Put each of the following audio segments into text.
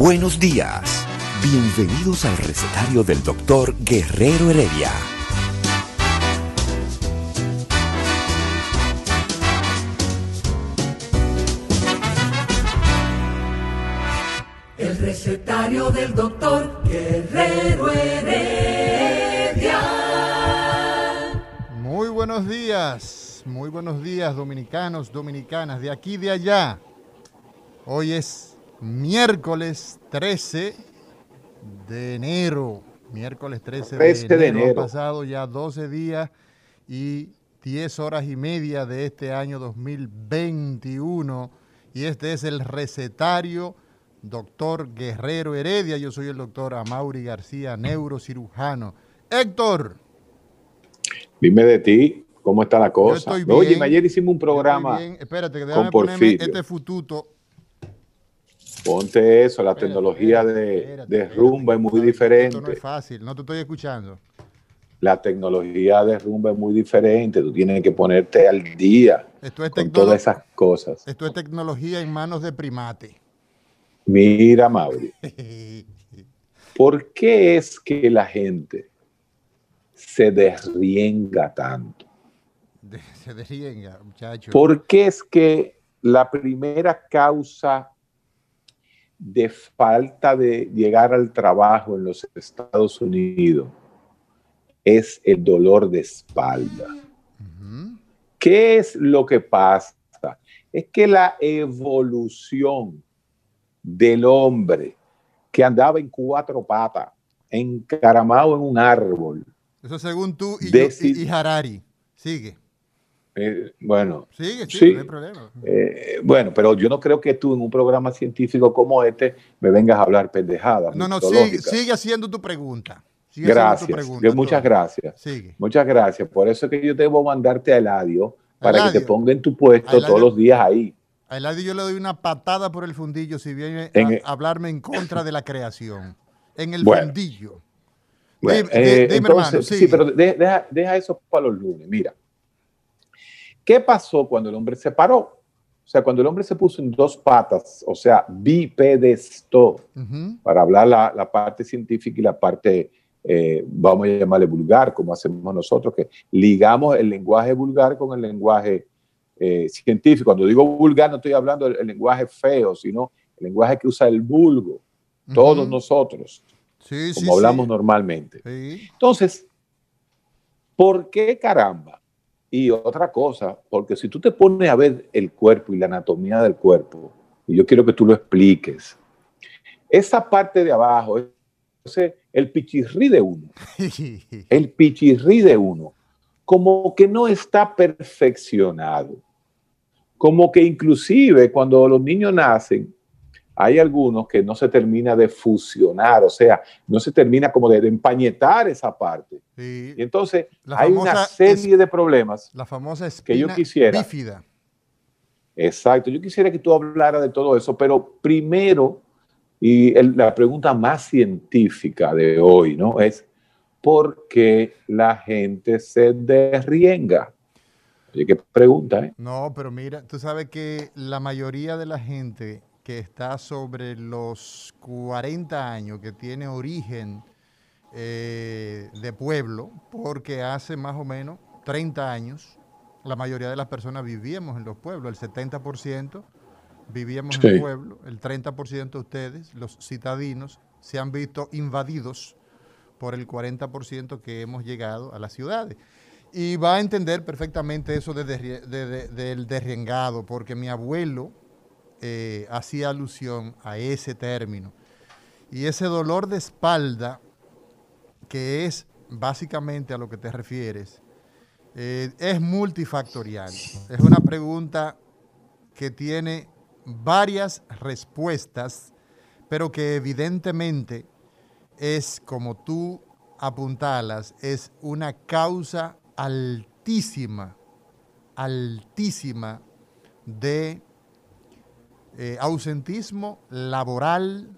Buenos días. Bienvenidos al recetario del doctor Guerrero Heredia. El recetario del doctor Guerrero Heredia. Muy buenos días, muy buenos días dominicanos, dominicanas, de aquí y de allá. Hoy es miércoles 13 de enero, miércoles 13, 13 de de enero. Han enero. pasado ya 12 días y 10 horas y media de este año 2021 y este es el recetario doctor Guerrero Heredia. Yo soy el doctor Amaury García, neurocirujano. Héctor. Dime de ti, ¿cómo está la cosa? estoy Oye, bien, ayer hicimos un Estoy programa, bien. Espérate, que déjame con ponerme Porfirio. este fututo. Ponte eso, la Espérate, tecnología espérate, de, espérate, de rumba es muy diferente. Esto no es fácil, no te estoy escuchando. La tecnología de rumba es muy diferente, tú tienes que ponerte al día Esto es, con todas esas cosas. esto es tecnología en manos de primate. Mira, Mauri, ¿por qué es que la gente se desrienga tanto? De- se desrienga, muchacho. ¿Por qué es que la primera causa de falta de llegar al trabajo en los Estados Unidos es el dolor de espalda? ¿Qué es lo que pasa? Es que la evolución del hombre que andaba en cuatro patas, encaramado en un árbol, Eso según tú y, Deci- yo, y, y Harari. Sigue, eh, bueno, sigue, sigue, Sí. no hay problema. Eh, bueno, pero yo no creo que tú en un programa científico como este me vengas a hablar pendejadas. No, no, sigue, sigue haciendo tu pregunta. Sigue tu Gracias. pregunta, muchas gracias. Sigue. Muchas gracias. Por eso es que yo debo mandarte a Eladio para que te ponga en tu puesto Eladio. todos los días ahí. A Eladio yo le doy una patada por el fundillo si viene En a el- hablarme en contra de la creación. En el Bueno. fundillo. Bueno, Dime- eh, di- dime, entonces, hermano, sí, pero de- deja, deja eso para los lunes. Mira, ¿qué pasó cuando el hombre se paró? O sea, cuando el hombre se puso en dos patas, o sea, bipedestó, Ujú. para hablar la, la parte científica y la parte, eh, vamos a llamarle vulgar, como hacemos nosotros, que ligamos el lenguaje vulgar con el lenguaje eh, científico. Cuando digo vulgar no estoy hablando del el lenguaje feo, sino el lenguaje que usa el vulgo, todos nosotros, Sí, sí, como hablamos sí. normalmente. Entonces, ¿por qué caramba? Y otra cosa, porque si tú te pones a ver el cuerpo y la anatomía del cuerpo, y yo quiero que tú lo expliques, esa parte de abajo, ese, el pichirrí de uno, el pichirrí de uno, como que no está perfeccionado. Como que inclusive cuando los niños nacen, hay algunos que no se termina de fusionar, o sea, no se termina como de, de empañetar esa parte. Sí. Y entonces La hay una serie de problemas. La famosa Que yo quisiera. bífida. Exacto, yo quisiera que tú hablaras de todo eso, pero primero, y el- la pregunta más científica de hoy, ¿no? Es, ¿por qué la gente se derrienga? Oye, qué pregunta, ¿eh? No, pero mira, tú sabes que la mayoría de la gente que está sobre los 40 años, que tiene origen eh, de pueblo, porque hace más o menos 30 años, la mayoría de las personas vivíamos en los pueblos, el 70% vivíamos Sí. en pueblo, el 30% de ustedes, los citadinos, se han visto invadidos por el 40% que hemos llegado a las ciudades. Y va a entender perfectamente eso de de- de- del derriengado, porque mi abuelo eh, hacía alusión a ese término. Y ese dolor de espalda, que es básicamente a lo que te refieres, Eh, es multifactorial. Es una pregunta que tiene varias respuestas, pero que evidentemente es, como tú apuntalas, es una causa altísima, altísima de eh, ausentismo laboral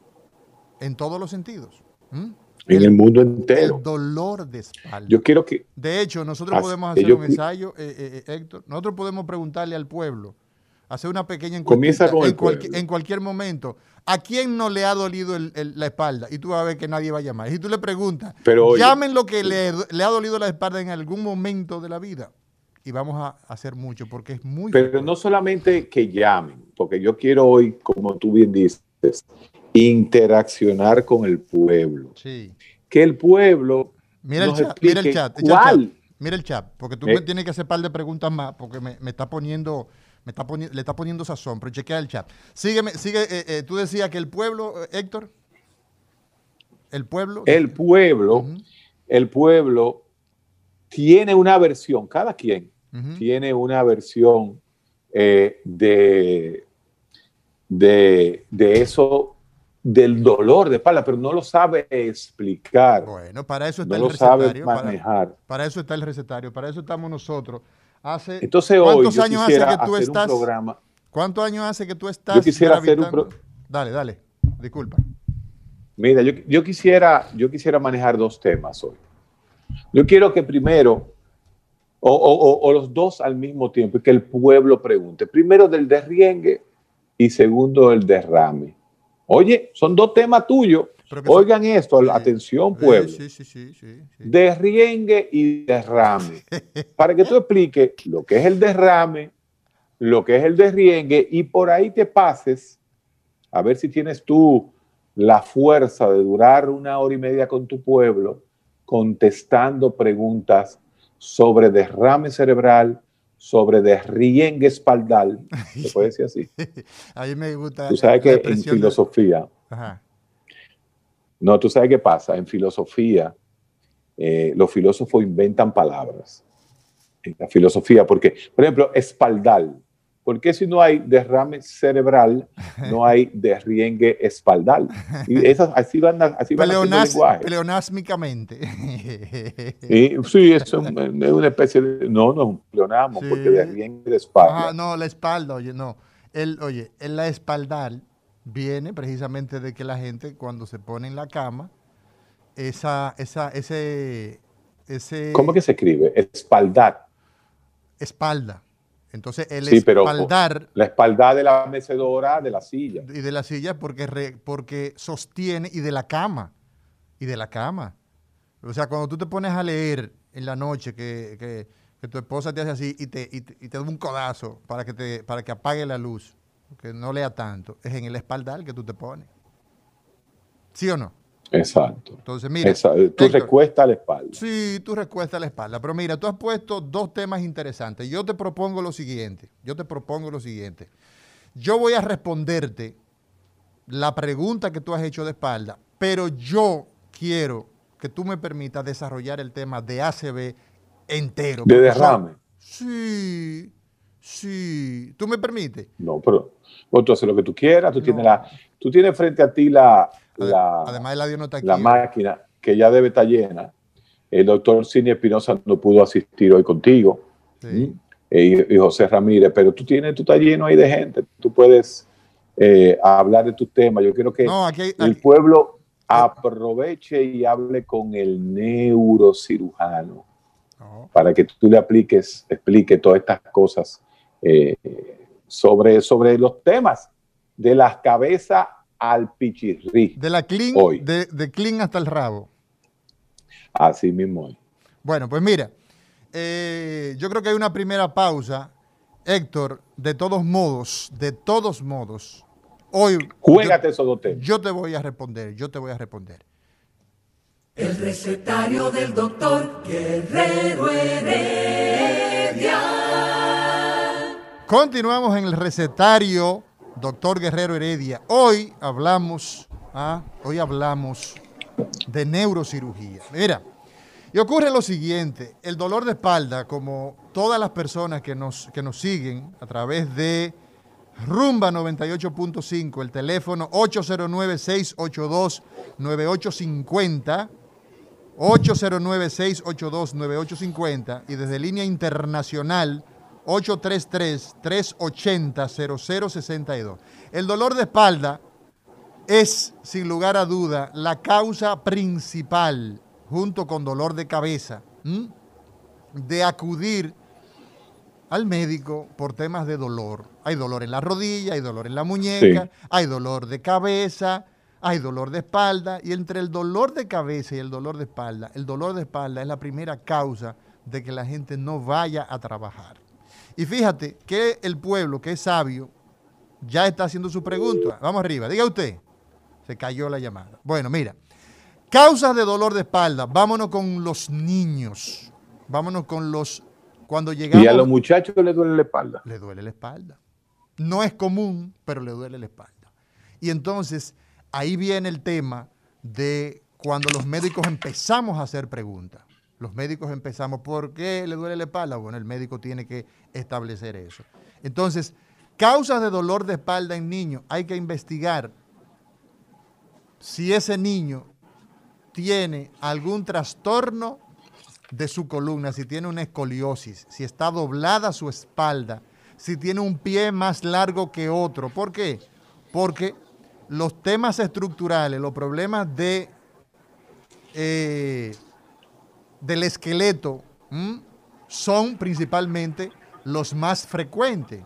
en todos los sentidos. ¿Mm? En el, mundo entero. El dolor de espalda. Yo quiero que... De hecho, nosotros podemos hacer un ensayo, eh, eh, Héctor. Nosotros podemos preguntarle al pueblo, hacer una pequeña encuesta en, en, cualquier momento. ¿A quién no le ha dolido la espalda? Y tú vas a ver que nadie va a llamar. Y tú le preguntas, llamen lo que le, le, ha dolido la espalda en algún momento de la vida. Y vamos a hacer mucho porque es muy... Pero no solamente que llamen, porque yo quiero hoy, como tú bien dices, interaccionar con el pueblo. Sí. Que el pueblo... Mira el chat, mira el chat, cuál, Mira el chat, porque tú me eh. tienes que hacer un par de preguntas más, porque me, está poniendo, me está le está poniendo sazón, pero chequea el chat. Sígueme, sigue, eh, eh, tú decías que el pueblo, Héctor, el pueblo. El pueblo, el pueblo tiene una versión, cada quien tiene una versión de, de, de eso del dolor de espalda, pero no lo sabe explicar. Bueno, para eso está el recetario. manejar. Para, eso está el recetario, para eso estamos nosotros. Hace, Entonces ¿Cuántos hoy años hace que tú estás? programa. ¿Cuántos años hace que tú estás? Yo quisiera hacer un Dale, dale. Disculpa. Mira, yo, yo, quisiera, yo quisiera manejar dos temas hoy. Yo quiero que primero, o, o, o los dos al mismo tiempo, y que el pueblo pregunte. Primero del derriengue y segundo el derrame. Oye, son dos temas tuyos. Oigan esto, atención pueblo. Sí, sí, sí, derriengue y derrame. para que tú expliques lo que es el derrame, lo que es el derriengue y por ahí te pases a ver si tienes tú la fuerza de durar una hora y media con tu pueblo contestando preguntas sobre derrame cerebral, sobre derriengue espaldal, ¿se puede decir así? A mí me gusta. Tú sabes que en filosofía, no, tú sabes qué pasa, en filosofía, eh, los filósofos inventan palabras. En la filosofía, porque, por ejemplo, espaldal, ¿Por qué si no hay derrame cerebral, no hay derriengue espaldal? Y esas, así van, así van Pleonas, Pleonásmicamente. sí, es, una especie de... No, no es un pleonasmo, porque derriengue de espalda. Ah, no, la espalda, oye, no. El, oye, en la espaldal viene precisamente de que la gente cuando se pone en la cama, esa, esa, ese, ese... ¿Cómo que se escribe? Espaldar. Espalda. Entonces, el espaldar. la espaldar de la mecedora de la silla. Y de la silla porque, porque sostiene, y de la cama. Y de la cama. O sea, cuando tú te pones a leer en la noche que, tu esposa te hace así y te, y te, da un codazo para que, te, para que apague la luz, que no lea tanto, es en el espaldar que tú te pones. ¿Sí o no? Exacto. Entonces, mira. tú recuestas la espalda. Sí, tú recuestas la espalda. Pero mira, tú has puesto dos temas interesantes. Yo te propongo lo siguiente. Yo te propongo lo siguiente. Yo voy a responderte la pregunta que tú has hecho de espalda, pero yo quiero que tú me permitas desarrollar el tema de ACB entero. De derrame. sí, sí. ¿Tú me permites? No, pero tú haces lo que tú quieras. Tú, tienes, la, tú tienes frente a ti la, la, Además, no está aquí, la máquina que ya debe estar llena. El doctor Cine Espinosa no pudo asistir hoy contigo. Y, José Ramírez, pero tú tienes, tú estás lleno ahí de gente. Tú puedes eh, hablar de tu tema. Yo quiero que el pueblo aproveche y hable con el neurocirujano para que tú le apliques, explique todas estas cosas eh, sobre, sobre los temas de las cabezas al pichirri. De la clean, De, de clean hasta el rabo. Así mismo hoy. Bueno, pues mira, eh, yo creo que hay una primera pausa. Héctor, de todos modos, de todos modos, hoy... Juégate esos dos Yo te voy a responder, yo te voy a responder. El recetario del doctor Guerrero Heredia. Continuamos en el recetario doctor Guerrero Heredia. Hoy hablamos, ¿ah? hoy hablamos de neurocirugía. Mira, Y ocurre lo siguiente, el dolor de espalda, como todas las personas que nos, que nos siguen a través de Rumba 98.5, el teléfono 809-682-9850, 809-682-9850 y desde línea internacional 833-380-0062. El dolor de espalda es, sin lugar a duda, la causa principal, junto con dolor de cabeza, ¿m? de acudir al médico por temas de dolor. Hay dolor en la rodilla, hay dolor en la muñeca, Sí. hay dolor de cabeza, hay dolor de espalda. Y entre el dolor de cabeza y el dolor de espalda, el dolor de espalda es la primera causa de que la gente no vaya a trabajar. Y fíjate que el pueblo, que es sabio, ya está haciendo su pregunta. Vamos arriba, diga usted. Se cayó la llamada. Bueno, mira. Causas de dolor de espalda. Vámonos con los niños. Vámonos con los... Cuando llegamos... Y a los muchachos les duele la espalda. Le duele la espalda. No es común, pero le duele la espalda. Y entonces, ahí viene el tema de cuando los médicos empezamos a hacer preguntas. Los médicos empezamos, ¿por qué le duele la espalda? Bueno, el médico tiene que establecer eso. Entonces, causas de dolor de espalda en niños, hay que investigar si ese niño tiene algún trastorno de su columna, si tiene una escoliosis, si está doblada su espalda, si tiene un pie más largo que otro. ¿Por qué? Porque los temas estructurales, los problemas de, eh, del esqueleto ¿m? son principalmente los más frecuentes.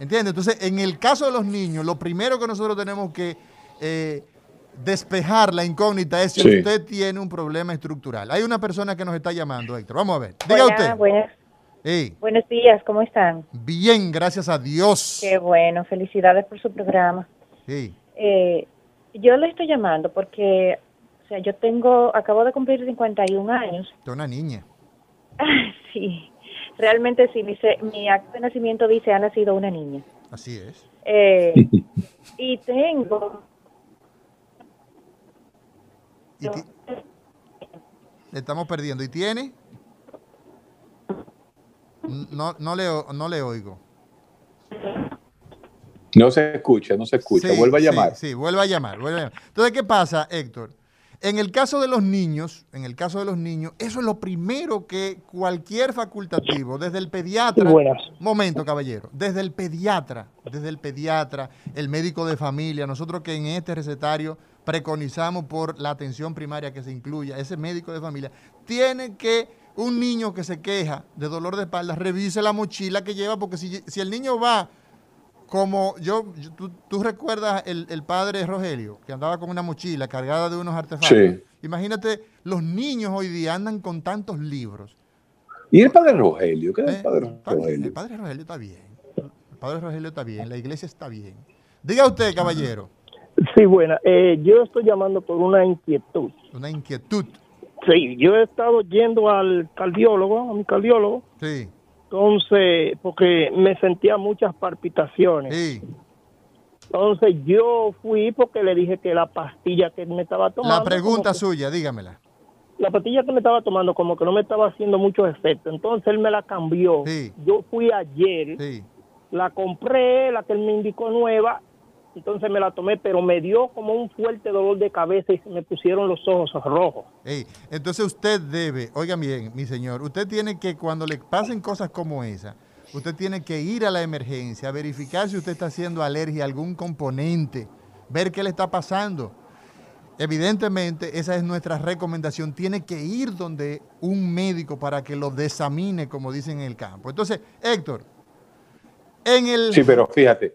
¿Entiendes? Entonces, en el caso de los niños, lo primero que nosotros tenemos que eh, despejar la incógnita es si Sí. usted tiene un problema estructural. Hay una persona que nos está llamando, Héctor. Vamos a ver. Diga Hola, usted. buenas- buenos días, ¿cómo están? bien, gracias a Dios. Qué bueno, felicidades por su programa. Ey, Eh, yo le estoy llamando porque, o sea, yo tengo, acabo de cumplir 51 años. es una niña. sí, realmente sí, dice, mi acto de nacimiento dice ha nacido una niña. Así es. Eh, y tengo, Y ti- le estamos perdiendo. ¿Y tiene? No, no, le, o- no le oigo. No se escucha, no se escucha. Sí, Vuelva a sí, llamar. Sí, vuelva a llamar, vuelva a llamar. Entonces, ¿qué pasa, Héctor? En el caso de los niños, en el caso de los niños, eso es lo primero que cualquier facultativo, desde el pediatra, momento, caballero, desde el pediatra, desde el pediatra, el médico de familia, nosotros que en este recetario preconizamos por la atención primaria que se incluya, ese médico de familia, tiene que un niño que se queja de dolor de espalda, revise la mochila que lleva, porque si, si el niño va como yo, yo- tú, tú recuerdas el, el padre Rogelio, que andaba con una mochila cargada de unos artefactos. Sí. Imagínate, los niños hoy día andan con tantos libros. ¿Y el padre Rogelio? ¿Qué es ¿eh? el padre bien, Rogelio? el padre Rogelio está bien. El padre Rogelio está bien, la iglesia está bien. Diga usted, caballero, Sí, buena. Eh, yo estoy llamando por una inquietud. una inquietud. Sí, yo he estado yendo al cardiólogo, a mi cardiólogo, Sí, entonces, porque me sentía muchas palpitaciones. sí. Entonces yo fui porque le dije que la pastilla que me estaba tomando... La pregunta que- suya, dígamela. La pastilla que me estaba tomando como que no me estaba haciendo mucho efecto. Entonces él me la cambió. Sí. Yo fui ayer, Sí. la compré, la que él me indicó nueva, entonces me la tomé, pero me dio como un fuerte dolor de cabeza y se me pusieron los ojos rojos. Entonces usted debe, oiga bien, mi señor, usted tiene que cuando le pasen cosas como esa, usted tiene que ir a la emergencia, verificar si usted está haciendo alergia a algún componente, ver qué le está pasando. Evidentemente, esa es nuestra recomendación. Tiene que ir donde un médico para que lo desamine, como dicen en el campo. Entonces, Héctor, en el... Sí, pero fíjate,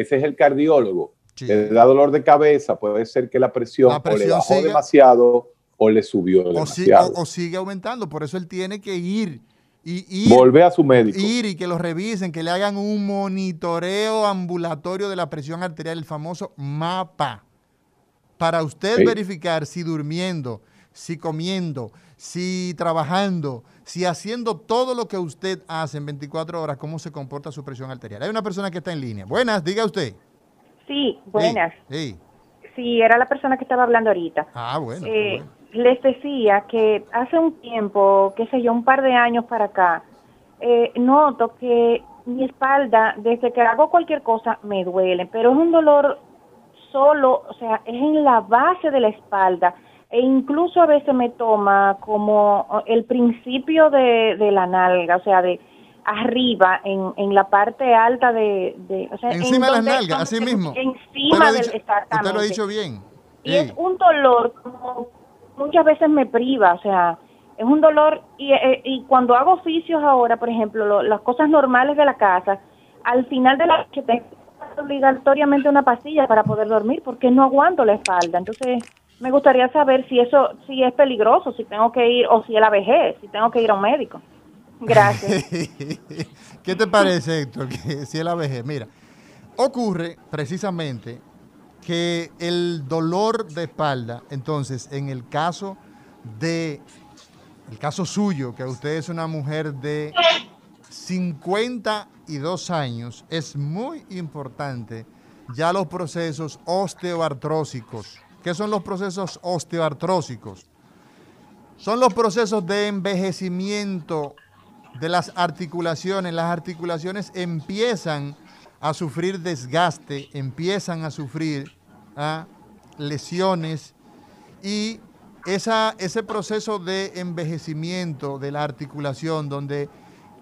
ese es el cardiólogo. Sí. Le da dolor de cabeza, puede ser que la presión, La o le bajó demasiado o le subió o, si- demasiado. o- o sigue aumentando, por eso él tiene que ir y ir Volvé a su médico. ir y que lo revisen, que le hagan un monitoreo ambulatorio de la presión arterial, el famoso MAPA, para usted Sí. verificar si durmiendo, si comiendo, si trabajando, si haciendo todo lo que usted hace en 24 horas, cómo se comporta su presión arterial. Hay una persona que está en línea. Buenas, diga usted. sí, buenas. Sí, sí. Sí, era la persona que estaba hablando ahorita. Ah, bueno. Eh, bueno. les decía que hace un tiempo, qué sé yo, un par de años para acá, eh, noto que mi espalda, desde que hago cualquier cosa, me duele, pero es un dolor solo, o sea, es en la base de la espalda e incluso a veces me toma como el principio de, de la nalga, o sea, de arriba, en, en la parte alta de... de o sea, encima de las nalgas, así mismo. Encima del... Exactamente. Usted lo ha dicho bien. Y es un dolor como muchas veces me priva, o sea, es un dolor y, eh, y cuando hago oficios ahora, por ejemplo, las cosas normales de la casa, al final de la noche tengo obligatoriamente una pastilla para poder dormir porque no aguanto la espalda. Entonces, me gustaría saber si eso si es peligroso, si tengo que ir o si es la vejez, si tengo que ir a un médico. Gracias. ¿Qué te parece, Héctor? Que si es la vejez. Mira, ocurre precisamente que el dolor de espalda, entonces, en el caso de, el caso suyo, que usted es una mujer de 52 años, es muy importante ya los procesos osteoartrósicos. ¿Qué son los procesos osteoartrósicos? Son los procesos de envejecimiento de las articulaciones. Las articulaciones empiezan a sufrir desgaste, empiezan a sufrir ¿ah? lesiones y esa, ese proceso de envejecimiento de la articulación donde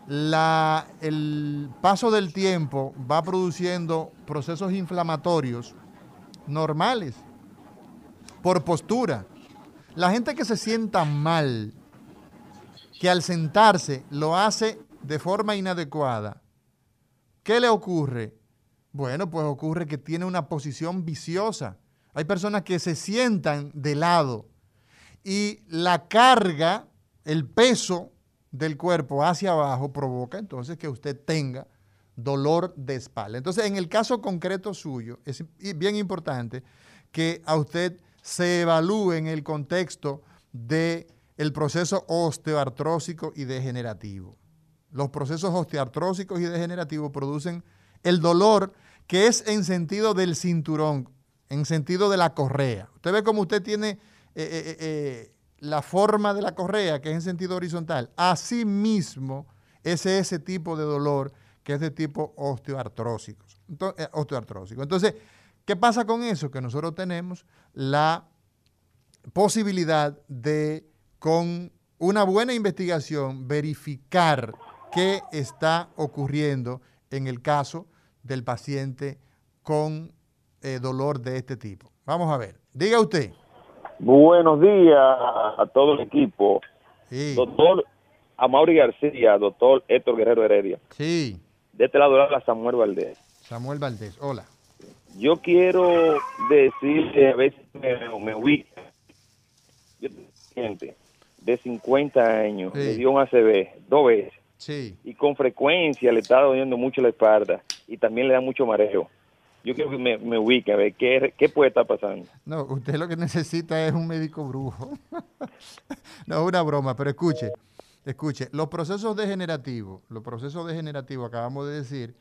la, el paso del tiempo va produciendo procesos inflamatorios normales por postura. La gente que se sienta mal, que al sentarse lo hace de forma inadecuada, ¿qué le ocurre? Bueno, pues ocurre que tiene una posición viciosa. Hay personas que se sientan de lado y la carga, el peso del cuerpo hacia abajo provoca entonces que usted tenga dolor de espalda. Entonces, en el caso concreto suyo, es bien importante que a usted se evalúe en el contexto del el proceso osteoartrósico y degenerativo. Los procesos osteoartrósicos y degenerativos producen el dolor que es en sentido del cinturón, en sentido de la correa. Usted ve como usted tiene eh, eh, eh, la forma de la correa, que es en sentido horizontal. Asimismo, es ese tipo de dolor que es de tipo osteoartrósico. Entonces. Entonces, ¿qué pasa con eso? Que nosotros tenemos la posibilidad de, con una buena investigación, verificar qué está ocurriendo en el caso del paciente con eh, dolor de este tipo. Vamos a ver. Diga usted. Buenos días a todo el equipo. Doctor Amaury García, doctor Héctor Guerrero Heredia. Sí. De este lado habla Samuel Valdés. Samuel Valdés, hola. Yo quiero decirle, a veces me, me ubica. Yo tengo gente de 50 años, me dio un ACV dos veces. Sí. Y con frecuencia le está doliendo mucho la espalda y también le da mucho mareo. Yo quiero que me, me ubique a ver qué, qué puede estar pasando. No, usted lo que necesita es un médico brujo. no, es una broma, pero escuche, escuche, los procesos degenerativos, los procesos degenerativos, acabamos de decir,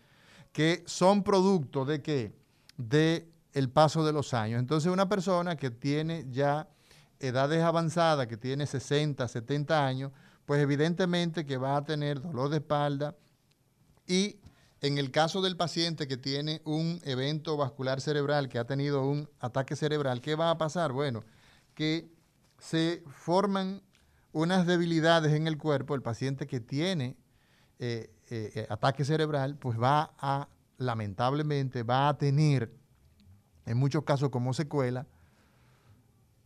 que son producto de qué? De el paso de los años. Entonces, una persona que tiene ya edades avanzadas, que tiene 60, 70 años, pues evidentemente que va a tener dolor de espalda y en el caso del paciente que tiene un evento vascular cerebral, que ha tenido un ataque cerebral, ¿qué va a pasar? Bueno, que se forman unas debilidades en el cuerpo. El paciente que tiene eh, eh, eh, ataque cerebral, pues va a, lamentablemente, va a tener, en muchos casos como secuela,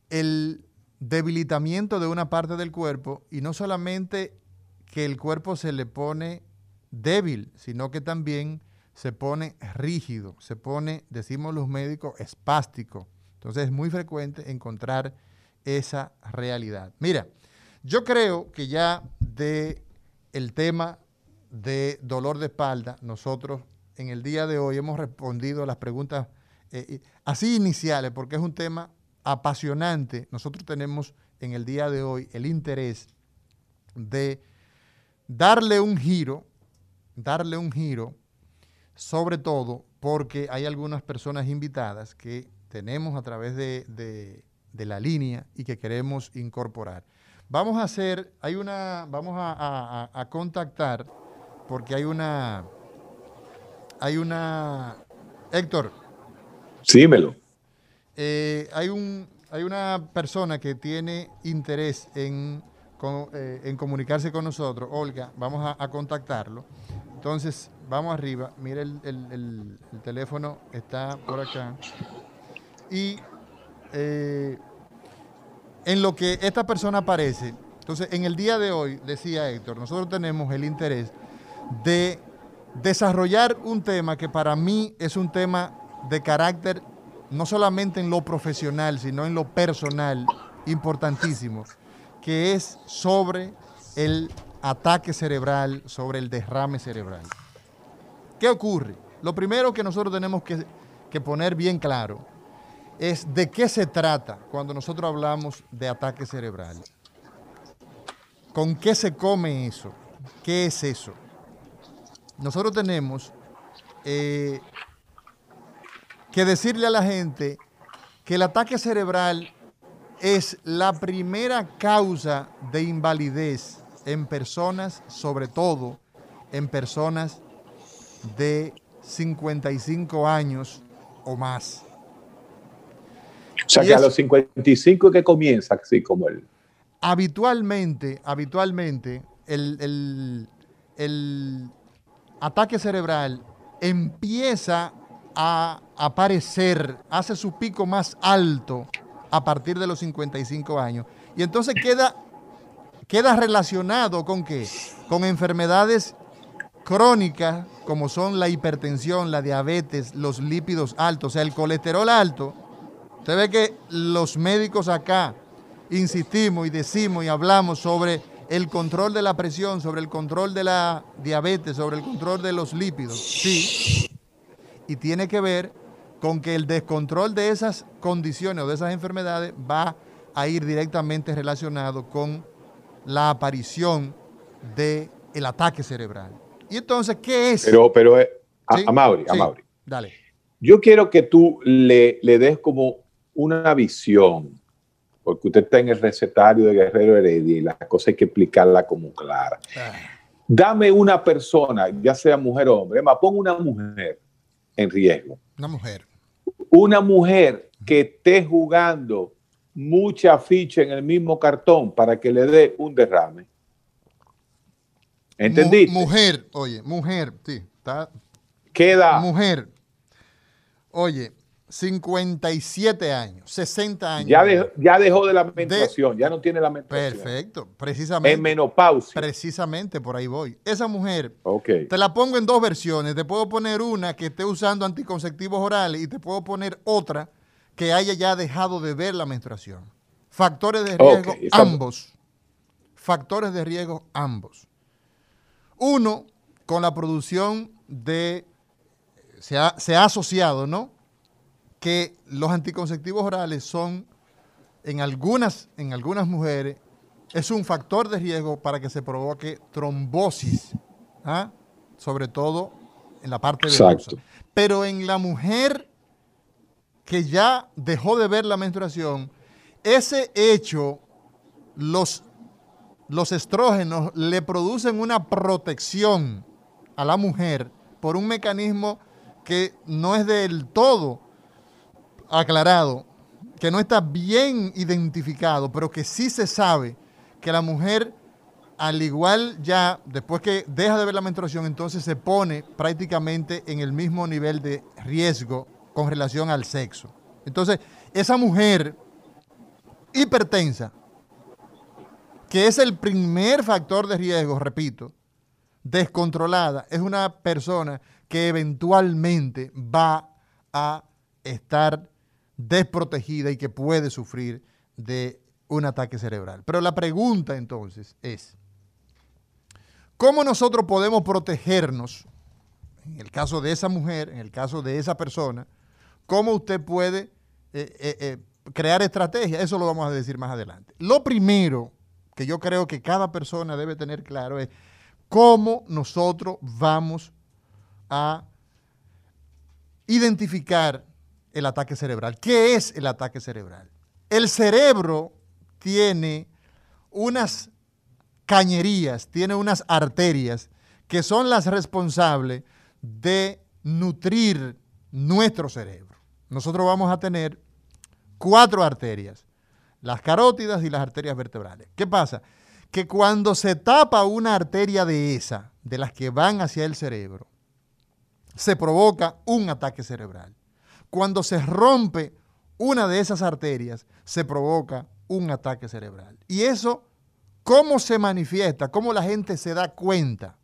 el debilitamiento de una parte del cuerpo y no solamente que el cuerpo se le pone débil, sino que también se pone rígido, se pone, decimos los médicos, espástico. Entonces es muy frecuente encontrar esa realidad. Mira, yo creo que ya de el tema de dolor de espalda, nosotros en el día de hoy hemos respondido las preguntas eh, así iniciales, porque es un tema apasionante. Nosotros tenemos en el día de hoy el interés de darle un giro darle un giro, sobre todo porque hay algunas personas invitadas que tenemos a través de, la línea y que queremos incorporar. Vamos a hacer, hay una, vamos a contactar, porque hay una, hay una, Héctor. Símelo. Eh, hay, un, hay una persona que tiene interés en, eh, en comunicarse con nosotros. Olga, vamos a, contactarlo. Entonces, vamos arriba. Mira, el, el, teléfono está por acá. Y eh, en lo que esta persona aparece, entonces, en el día de hoy, decía Héctor, nosotros tenemos el interés de desarrollar un tema que para mí es un tema de carácter no solamente en lo profesional, sino en lo personal, importantísimo, que es sobre el ataque cerebral, sobre el derrame cerebral. ¿Qué ocurre? Lo primero que nosotros tenemos que, que poner bien claro es de qué se trata cuando nosotros hablamos de ataque cerebral. ¿Con qué se come eso? ¿Qué es eso? Nosotros tenemos eh, que decirle a la gente que el ataque cerebral es la primera causa de invalidez en personas, sobre todo en personas de 55 años o más. O sea, que a los 55 que comienza, así como él. Habitualmente, habitualmente, el, el ataque cerebral empieza a aparecer, hace su pico más alto a partir de los 55 años. Y entonces queda, queda relacionado con qué? Con enfermedades crónicas como son la hipertensión, la diabetes, los lípidos altos, o sea, el colesterol alto. Usted ve que los médicos acá insistimos y decimos y hablamos sobre el control de la presión, sobre el control de la diabetes, sobre el control de los lípidos, sí. Y tiene que ver con que el descontrol de esas condiciones o de esas enfermedades va a ir directamente relacionado con la aparición del el ataque cerebral. Y entonces, ¿qué es? Pero, pero, eh, a, Mauri, a Mauri. Dale. Yo quiero que tú le, le des como una visión porque usted está en el recetario de Guerrero Heredia y la cosa hay que explicarla como clara. Dame una persona, ya sea mujer o hombre, más pongo una mujer en riesgo. Una mujer. Una mujer que esté jugando mucha ficha en el mismo cartón para que le dé un derrame. ¿Entendiste? mujer, oye, mujer, sí, está. Queda. Mujer. Oye, 57 años, 60 años. Ya, ya dejó de la menstruación, ya no tiene la menstruación. Perfecto, precisamente. En menopausia. Precisamente, por ahí voy. Esa mujer, te la pongo en dos versiones. Te puedo poner una que esté usando anticonceptivos orales y te puedo poner otra que haya ya dejado de ver la menstruación. Factores de riesgo, ambos. Factores de riesgo, ambos. Uno, con la producción de, se se ha asociado, ¿no? Que los anticonceptivos orales son, en algunas, en algunas mujeres, es un factor de riesgo para que se provoque trombosis, ¿ah? sobre todo en la parte venosa. Pero en la mujer que ya dejó de ver la menstruación, ese hecho, los, los estrógenos le producen una protección a la mujer por un mecanismo que no es del todo aclarado, que no está bien identificado, pero que sí se sabe que la mujer, al igual ya, después que deja de ver la menstruación, entonces se pone prácticamente en el mismo nivel de riesgo con relación al sexo. Entonces, esa mujer hipertensa, que es el primer factor de riesgo, repito, descontrolada, es una persona que eventualmente va a estar desprotegida y que puede sufrir de un ataque cerebral. Pero la pregunta entonces es, ¿cómo nosotros podemos protegernos, en el caso de esa mujer, en el caso de esa persona, cómo usted puede eh, eh, eh, crear estrategias? Eso lo vamos a decir más adelante. Lo primero que yo creo que cada persona debe tener claro es cómo nosotros vamos a identificar el ataque cerebral. ¿Qué es el ataque cerebral? El cerebro tiene unas cañerías, tiene unas arterias que son las responsables de nutrir nuestro cerebro. Nosotros vamos a tener cuatro arterias, las carótidas y las arterias vertebrales. ¿Qué pasa? Que cuando se tapa una arteria de esa, de las que van hacia el cerebro, se provoca un ataque cerebral. Cuando se rompe una de esas arterias, se provoca un ataque cerebral. Y eso, ¿cómo se manifiesta? ¿Cómo la gente se da cuenta?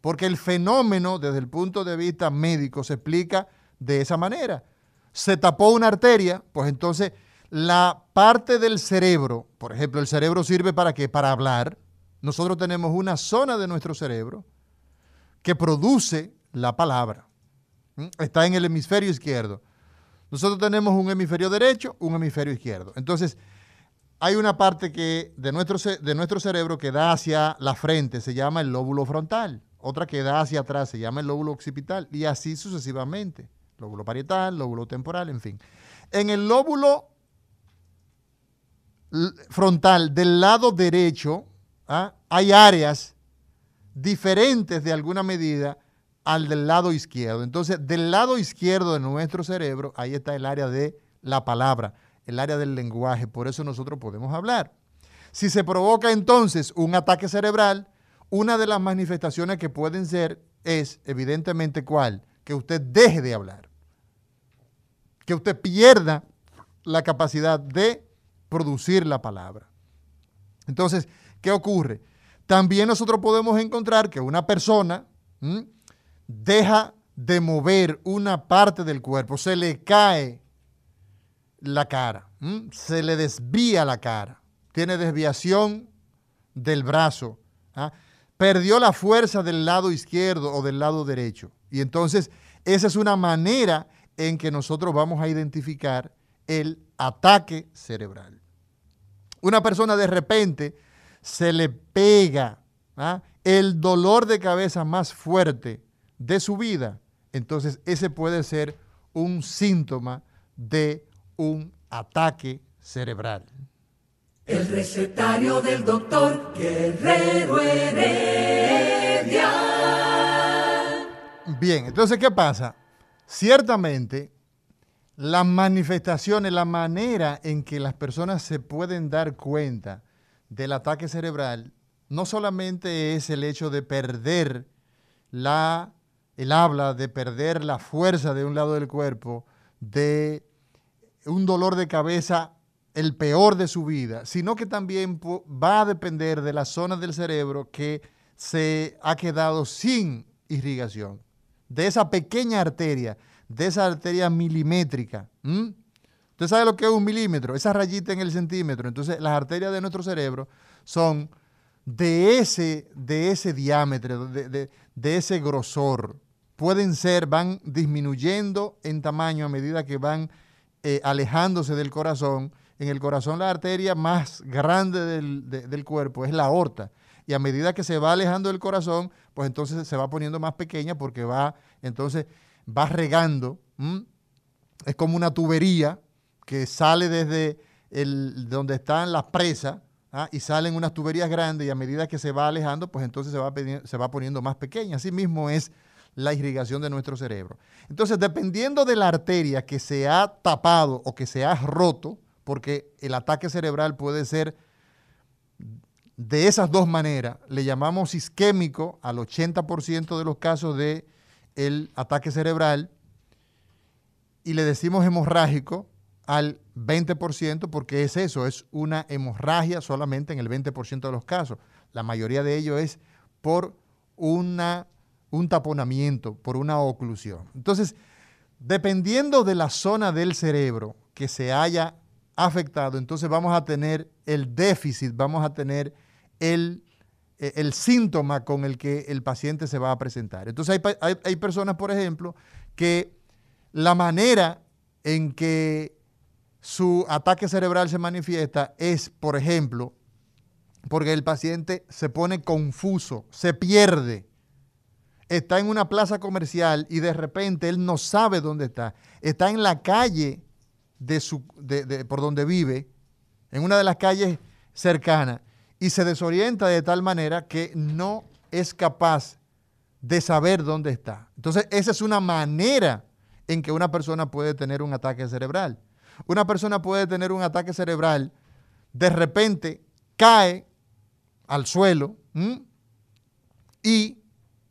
Porque el fenómeno, desde el punto de vista médico, se explica de esa manera. Se tapó una arteria, pues entonces la parte del cerebro, por ejemplo, el cerebro sirve para qué? Para hablar. Nosotros tenemos una zona de nuestro cerebro que produce la palabra. Está en el hemisferio izquierdo. Nosotros tenemos un hemisferio derecho, un hemisferio izquierdo. Entonces, hay una parte que de nuestro, de nuestro cerebro que da hacia la frente, se llama el lóbulo frontal. Otra que da hacia atrás se llama el lóbulo occipital y así sucesivamente. Lóbulo parietal, lóbulo temporal, en fin. En el lóbulo frontal del lado derecho ¿ah? hay áreas diferentes de alguna medida al del lado izquierdo. Entonces, del lado izquierdo de nuestro cerebro, ahí está el área de la palabra, el área del lenguaje. Por eso nosotros podemos hablar. Si se provoca entonces un ataque cerebral, una de las manifestaciones que pueden ser es, evidentemente, ¿cuál? Que usted deje de hablar. Que usted pierda la capacidad de producir la palabra. Entonces, ¿qué ocurre? También nosotros podemos encontrar que una persona deja de mover una parte del cuerpo, se le cae la cara, se le desvía la cara, tiene desviación del brazo, ¿ah? perdió la fuerza del lado izquierdo o del lado derecho. Y entonces esa es una manera en que nosotros vamos a identificar el ataque cerebral. Una persona de repente se le pega ¿ah? el dolor de cabeza más fuerte de su vida, entonces ese puede ser un síntoma de un ataque cerebral. El recetario del doctor Guerrero Heredia. Bien, entonces, ¿qué pasa? Ciertamente, las manifestaciones, la manera en que las personas se pueden dar cuenta del ataque cerebral, no solamente es el hecho de perder la él habla de perder la fuerza de un lado del cuerpo, de un dolor de cabeza el peor de su vida, sino que también va a depender de la zona del cerebro que se ha quedado sin irrigación, de esa pequeña arteria, de esa arteria milimétrica. ¿Usted sabe lo que es un milímetro? Esa rayita en el centímetro. Entonces, las arterias de nuestro cerebro son de ese, de ese diámetro, de ese grosor pueden ser, van disminuyendo en tamaño a medida que van eh, alejándose del corazón. En el corazón la arteria más grande del, cuerpo es la aorta. Y a medida que se va alejando del corazón, pues entonces se va poniendo más pequeña porque va, entonces va regando. Es como una tubería que sale desde el, donde están las presas ¿ah? y salen unas tuberías grandes y a medida que se va alejando, pues entonces se va, se va poniendo más pequeña. Así mismo es la irrigación de nuestro cerebro. Entonces, dependiendo de la arteria que se ha tapado o que se ha roto, porque el ataque cerebral puede ser de esas dos maneras, le llamamos isquémico al 80% de los casos de el ataque cerebral y le decimos hemorrágico al 20% porque es eso, es una hemorragia solamente en el 20% de los casos. La mayoría de ello es por una un taponamiento, por una oclusión. Entonces, dependiendo de la zona del cerebro que se haya afectado, entonces vamos a tener el déficit, vamos a tener el, eh, el síntoma con el que el paciente se va a presentar. Entonces hay, hay personas, por ejemplo, que la manera en que su ataque cerebral se manifiesta es, por ejemplo, porque el paciente se pone confuso, se pierde, está en una plaza comercial y de repente él no sabe dónde está. Está en la calle de su, de, por donde vive, en una de las calles cercanas, y se desorienta de tal manera que no es capaz de saber dónde está. Entonces, esa es una manera en que una persona puede tener un ataque cerebral. Una persona puede tener un ataque cerebral, de repente cae al suelo y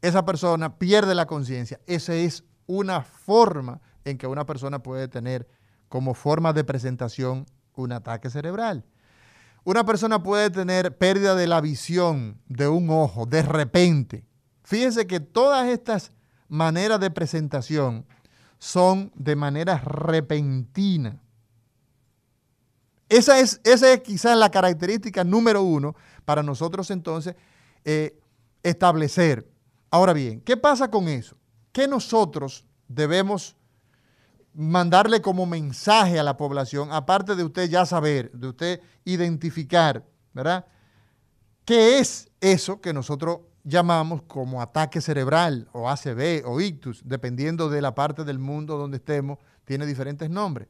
esa persona pierde la conciencia. Esa es una forma en que una persona puede tener como forma de presentación un ataque cerebral. Una persona puede tener pérdida de la visión de un ojo de repente. Fíjense que todas estas maneras de presentación son de manera repentina. Esa es, esa es quizás la característica número uno para nosotros entonces eh, establecer. Ahora bien, ¿qué pasa con eso? ¿Qué nosotros debemos mandarle como mensaje a la población, aparte de usted ya saber, de usted identificar, ¿verdad? ¿Qué es eso que nosotros llamamos como ataque cerebral o ACV o ictus, dependiendo de la parte del mundo donde estemos, tiene diferentes nombres.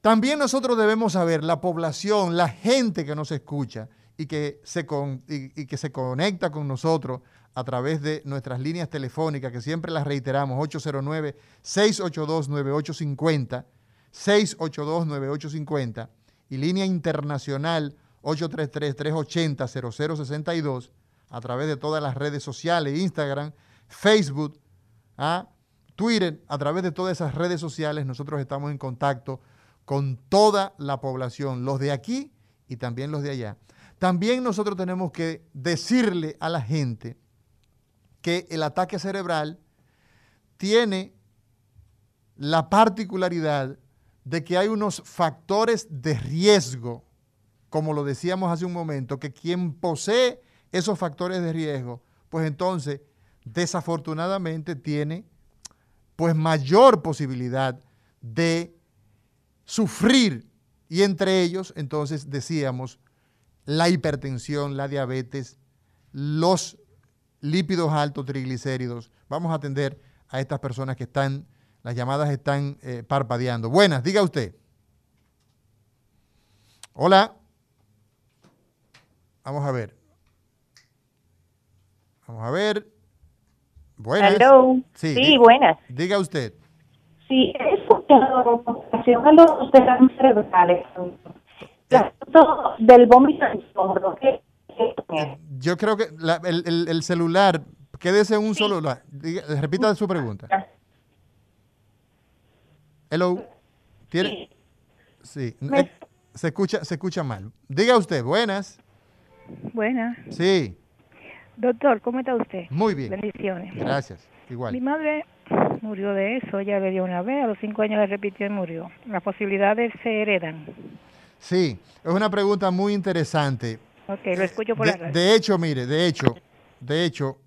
También nosotros debemos saber, la población, la gente que nos escucha y que se, y que se conecta con nosotros a través de nuestras líneas telefónicas, que siempre las reiteramos, 809-682-9850, 682-9850, y línea internacional 833-380-0062, a través de todas las redes sociales, Instagram, Facebook, ¿ah? Twitter, a través de todas esas redes sociales, nosotros estamos en contacto con toda la población, los de aquí y también los de allá. También nosotros tenemos que decirle a la gente que el ataque cerebral tiene la particularidad de que hay unos factores de riesgo, como lo decíamos hace un momento, que quien posee esos factores de riesgo, pues entonces desafortunadamente tiene pues mayor posibilidad de sufrir. Y entre ellos entonces decíamos la hipertensión, la diabetes, los lípidos altos, triglicéridos. Vamos a atender a estas personas que están, las llamadas están eh, parpadeando. Buenas, diga usted. Hola. Vamos a ver. Vamos a ver. Buenas. Sí, buenas. Diga usted. Sí, he escuchado a los derrames cerebrales del vómito yo creo que el, celular, quédese en un solo. repita su pregunta. Hello. ¿Tiene? Sí. Eh, se escucha, se escucha mal. Diga usted, buenas. Buenas. Sí. Doctor, ¿cómo está usted? Muy bien. Bendiciones. Gracias. Igual. Mi madre murió de eso, ella le dio una vez, a los cinco años le repitió y murió. ¿Las posibilidades se heredan? Sí, es una pregunta muy interesante. Ok, lo escucho por de, la De hecho, mire, de hecho, de hecho,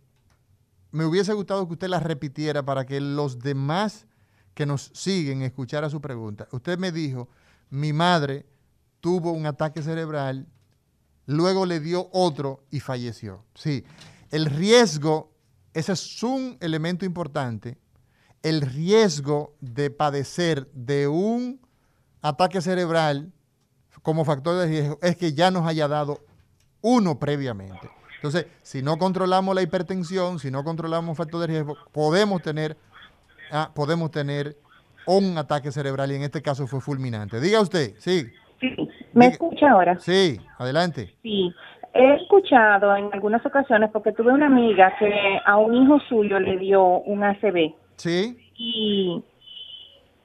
me hubiese gustado que usted la repitiera para que los demás que nos siguen escuchara su pregunta. Usted me dijo, mi madre tuvo un ataque cerebral, luego le dio otro y falleció. Sí, el riesgo, ese es un elemento importante, el riesgo de padecer de un ataque cerebral como factor de riesgo es que ya nos haya dado uno previamente. Entonces, si no controlamos la hipertensión, si no controlamos factor de riesgo, podemos tener, ah, podemos tener un ataque cerebral y en este caso fue fulminante. Diga usted, sí. Sí, ¿me escucha ahora? Sí, adelante. Sí, he escuchado en algunas ocasiones porque tuve una amiga que a un hijo suyo le dio un ACV. Sí. Y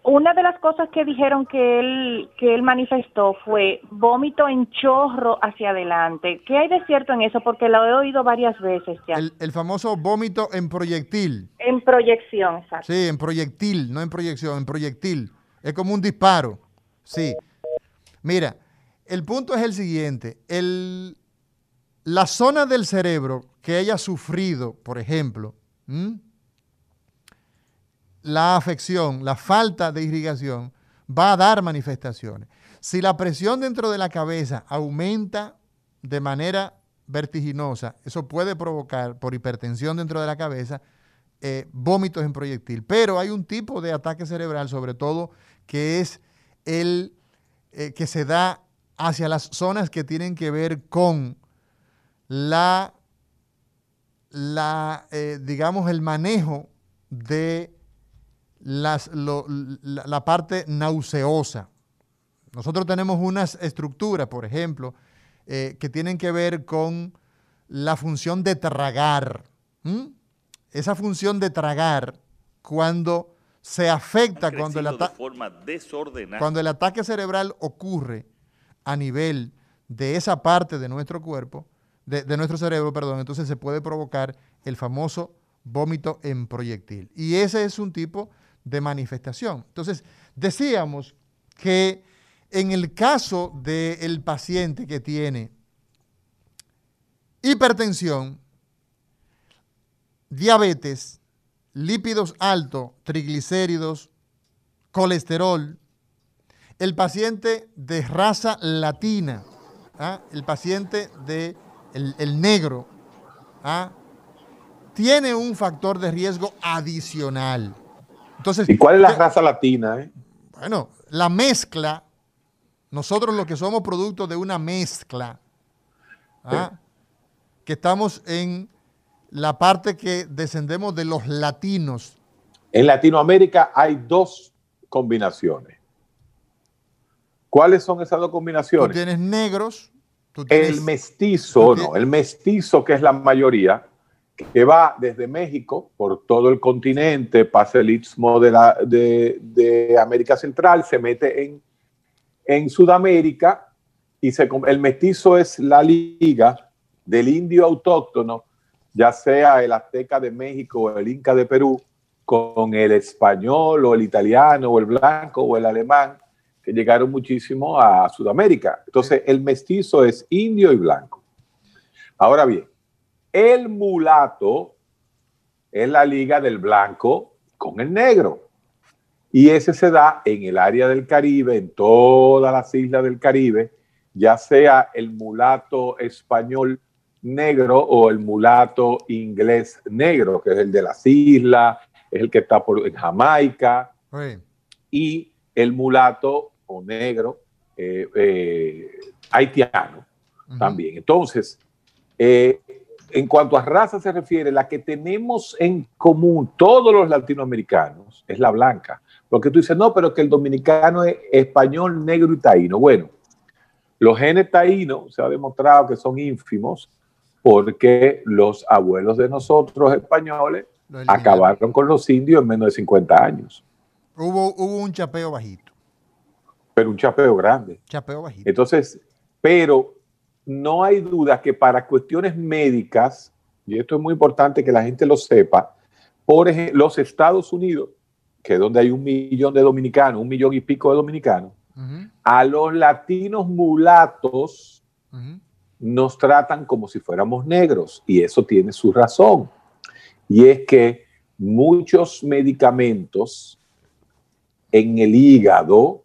una de las cosas que dijeron que él, que él manifestó fue vómito en chorro hacia adelante. ¿Qué hay de cierto en eso? Porque lo he oído varias veces ya. El, famoso vómito en proyectil. En proyección, exacto. Sí, en proyectil, no en proyección, en proyectil. Es como un disparo. Sí. Mira, el punto es el siguiente. El, la zona del cerebro que haya sufrido, por ejemplo, la afección, la falta de irrigación, va a dar manifestaciones. Si la presión dentro de la cabeza aumenta de manera vertiginosa, eso puede provocar, por hipertensión dentro de la cabeza, eh, vómitos en proyectil. Pero hay un tipo de ataque cerebral, sobre todo, que es el eh, que se da hacia las zonas que tienen que ver con la, eh, digamos, el manejo de las, lo- la, la parte nauseosa. Nosotros tenemos unas estructuras, por ejemplo, eh, que tienen que ver con la función de tragar. Esa función de tragar, cuando se afecta, cuando el, crecido de ata- forma desordenada. cuando el ataque cerebral ocurre a nivel de esa parte de nuestro cuerpo, de, de nuestro cerebro, perdón, entonces se puede provocar el famoso vómito en proyectil. Y ese es un tipo de manifestación. Entonces, decíamos que en el caso del paciente que tiene hipertensión, diabetes, lípidos altos, triglicéridos, colesterol, el paciente de raza latina, ¿ah? el paciente de el, el negro, ¿ah? tiene un factor de riesgo adicional. Entonces, ¿Y cuál es la ¿qué- raza latina? eh? bueno, la mezcla, nosotros los que somos producto de una mezcla, ¿ah? que estamos en la parte que descendemos de los latinos. En Latinoamérica hay dos combinaciones. ¿Cuáles son esas dos Tú combinaciones? tienes negros, tú tienes, El mestizo, tú no, el mestizo que es la mayoría, que va desde México por todo el continente, pasa el istmo de, la, de, de América Central, se mete en, en Sudamérica y se, el mestizo es la liga del indio autóctono, ya sea el azteca de México o el inca de Perú, con el español o el italiano o el blanco o el alemán, que llegaron muchísimo a Sudamérica. Entonces, el mestizo es indio y blanco. Ahora bien, el mulato es la liga del blanco con el negro. Y ese se da en el área del Caribe, en todas las islas del Caribe, ya sea el mulato español negro o el mulato inglés negro, que es el de las islas, es el que está por, en Jamaica, y el mulato o negro eh, eh, haitiano también. Entonces, eh, en cuanto a raza se refiere, la que tenemos en común todos los latinoamericanos es la blanca. Porque tú dices, no, pero que el dominicano es español, negro y taíno. Bueno, los genes taínos se ha demostrado que son ínfimos porque los abuelos de nosotros españoles acabaron con los indios en menos de 50 años. Hubo, hubo un chapeo bajito, Pero un chapeo grande. chapeo bajito. Entonces, pero no hay duda que para cuestiones médicas, y esto es muy importante que la gente lo sepa, por ejemplo, los Estados Unidos, que es donde hay un millón de dominicanos, un millón y pico de dominicanos, a los latinos mulatos nos tratan como si fuéramos negros, y eso tiene su razón. Y es que muchos medicamentos en el hígado,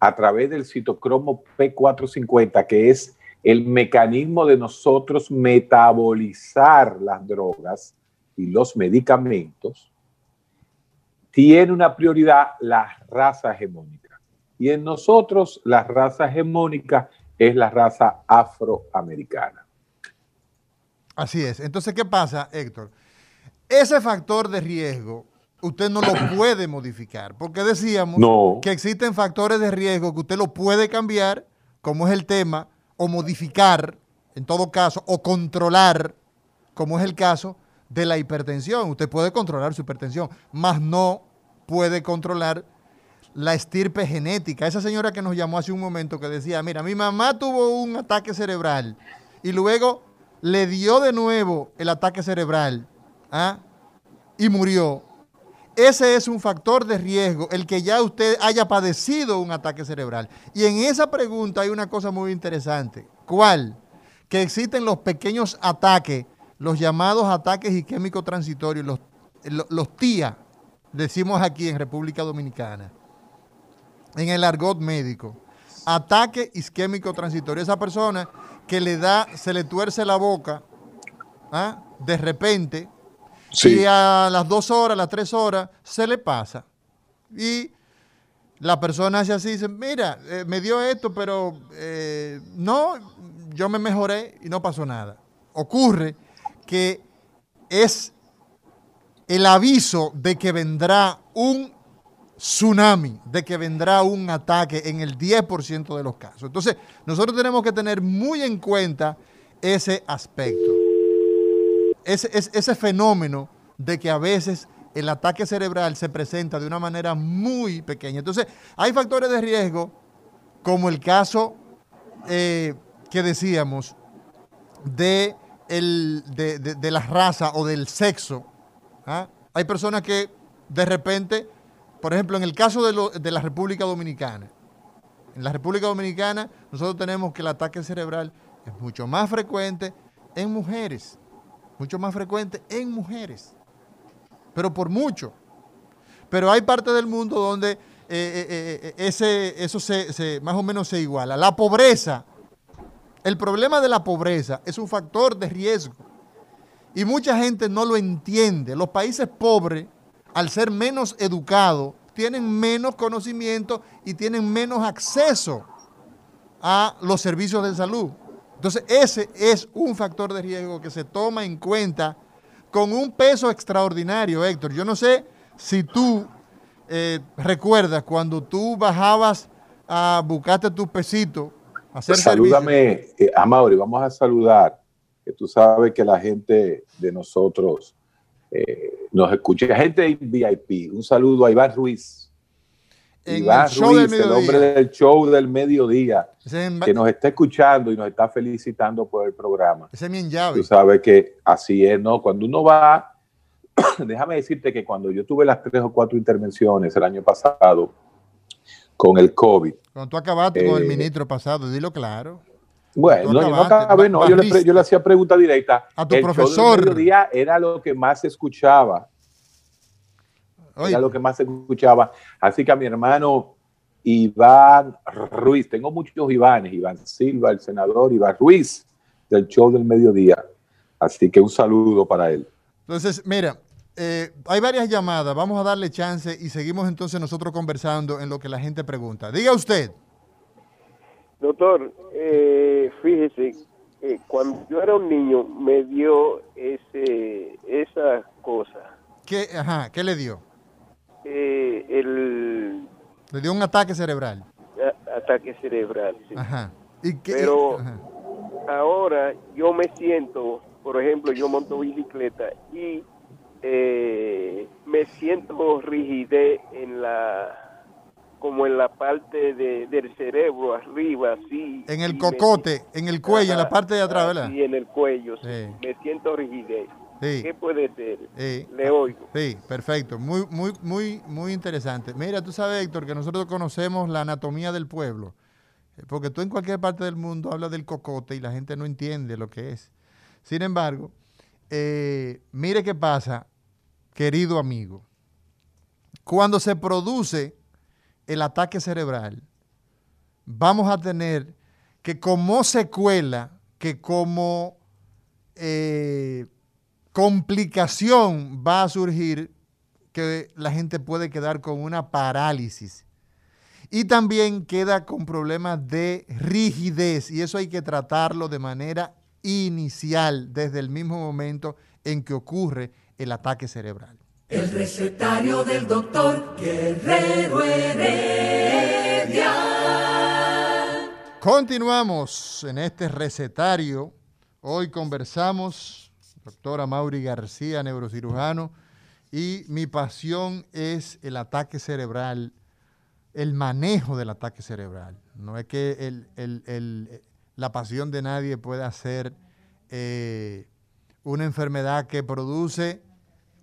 a través del citocromo P450, que es el mecanismo de nosotros metabolizar las drogas y los medicamentos, tiene una prioridad la raza hegemónica. Y en nosotros la raza hegemónica es la raza afroamericana. Así es. Entonces, ¿qué pasa, Héctor? Ese factor de riesgo usted no lo puede modificar, porque decíamos No. que existen factores de riesgo que usted lo puede cambiar, como es el tema, o modificar, en todo caso, o controlar, como es el caso de la hipertensión. Usted puede controlar su hipertensión, más no puede controlar la estirpe genética. Esa señora que nos llamó hace un momento que decía, mira, mi mamá tuvo un ataque cerebral y luego le dio de nuevo el ataque cerebral ¿ah? y murió. Ese es un factor de riesgo, el que ya usted haya padecido un ataque cerebral. Y en esa pregunta hay una cosa muy interesante. ¿Cuál? Que existen los pequeños ataques, los llamados ataques isquémicos transitorios, los, los, TIA, decimos aquí en República Dominicana, en el argot médico. Ataque isquémico transitorio. Esa persona que le da, se le tuerce la boca, ¿ah? de repente, y a las dos horas, las tres horas, se le pasa. Y la persona hace así dice, mira, eh, me dio esto, pero eh, no, yo me mejoré y no pasó nada. Ocurre que es el aviso de que vendrá un tsunami, de que vendrá un ataque en el 10% de los casos. Entonces, nosotros tenemos que tener muy en cuenta ese aspecto, ese, ese, fenómeno de que a veces el ataque cerebral se presenta de una manera muy pequeña. Entonces, hay factores de riesgo, como el caso eh, que decíamos de, el, de, la raza o del sexo. ¿ah? Hay personas que de repente, por ejemplo, en el caso de, de la República Dominicana, en la República Dominicana nosotros tenemos que el ataque cerebral es mucho más frecuente en mujeres, mucho más frecuente en mujeres pero por mucho. Pero hay partes del mundo donde eh, eh, eh, ese, eso se, más o menos se iguala. La pobreza, el problema de la pobreza es un factor de riesgo. Y mucha gente no lo entiende. Los países pobres, al ser menos educados, tienen menos conocimiento y tienen menos acceso a los servicios de salud. Entonces, ese es un factor de riesgo que se toma en cuenta con un peso extraordinario, Héctor. Yo no sé si tú eh, recuerdas cuando tú bajabas a buscarte tu pesito. A hacer Salúdame, eh, a Mauri, vamos a saludar, que tú sabes que la gente de nosotros eh, nos escucha, gente VIP. Un saludo a Iván Ruiz Iván Ruiz, el hombre del show del mediodía, que nos está escuchando y nos está felicitando por el programa. Ese es mi llave. Tú sabes que así es, ¿no? Cuando uno va, déjame decirte que cuando yo tuve las tres o cuatro intervenciones el año pasado con el COVID. Cuando tú acabaste con el eh, ministro pasado, dilo claro. Bueno, no, yo no acabé, no, yo le, yo le, hacía pregunta directa. A tu profesor. Show del era lo que más se era lo que más se escuchaba. Así que a mi hermano Iván Ruiz, tengo muchos Ivanes, Iván Silva, el senador Iván Ruiz, del show del mediodía. Así que un saludo para él. Entonces, mira, eh, hay varias llamadas, vamos a darle chance y seguimos entonces nosotros conversando en lo que la gente pregunta. Diga usted. Doctor, eh, fíjese, eh, cuando yo era un niño me dio ese, esa cosa. ¿Qué, ajá, ¿qué le dio? Eh, el... Le dio un ataque cerebral. ataque cerebral, sí. Ajá. ¿Y Pero ahora yo me siento, por ejemplo, yo monto bicicleta y eh, me siento rigidez en la como en la parte de, del cerebro arriba así en el cocote en el cuello en la parte de atrás verdad sí en el cuello sí. me siento rigidez ¿Qué puede ser? Le oigo. Sí, perfecto. Muy, muy, muy, muy interesante. Mira, tú sabes, Héctor, que nosotros conocemos la anatomía del pueblo. Eh, porque tú en cualquier parte del mundo hablas del cocote y la gente no entiende lo que es. Sin embargo, eh, mire qué pasa, querido amigo. Cuando se produce el ataque cerebral, vamos a tener que como secuela, que como eh, complicación va a surgir que la gente puede quedar con una parálisis. Y también queda con problemas de rigidez y eso hay que tratarlo de manera inicial, desde el mismo momento en que ocurre el ataque cerebral. El recetario del doctor Guerrero Heredia. Continuamos en este recetario. Hoy conversamos doctora Mauri García, neurocirujano, y mi pasión es el ataque cerebral, el manejo del ataque cerebral. No es que la pasión de nadie pueda ser eh, una enfermedad que produce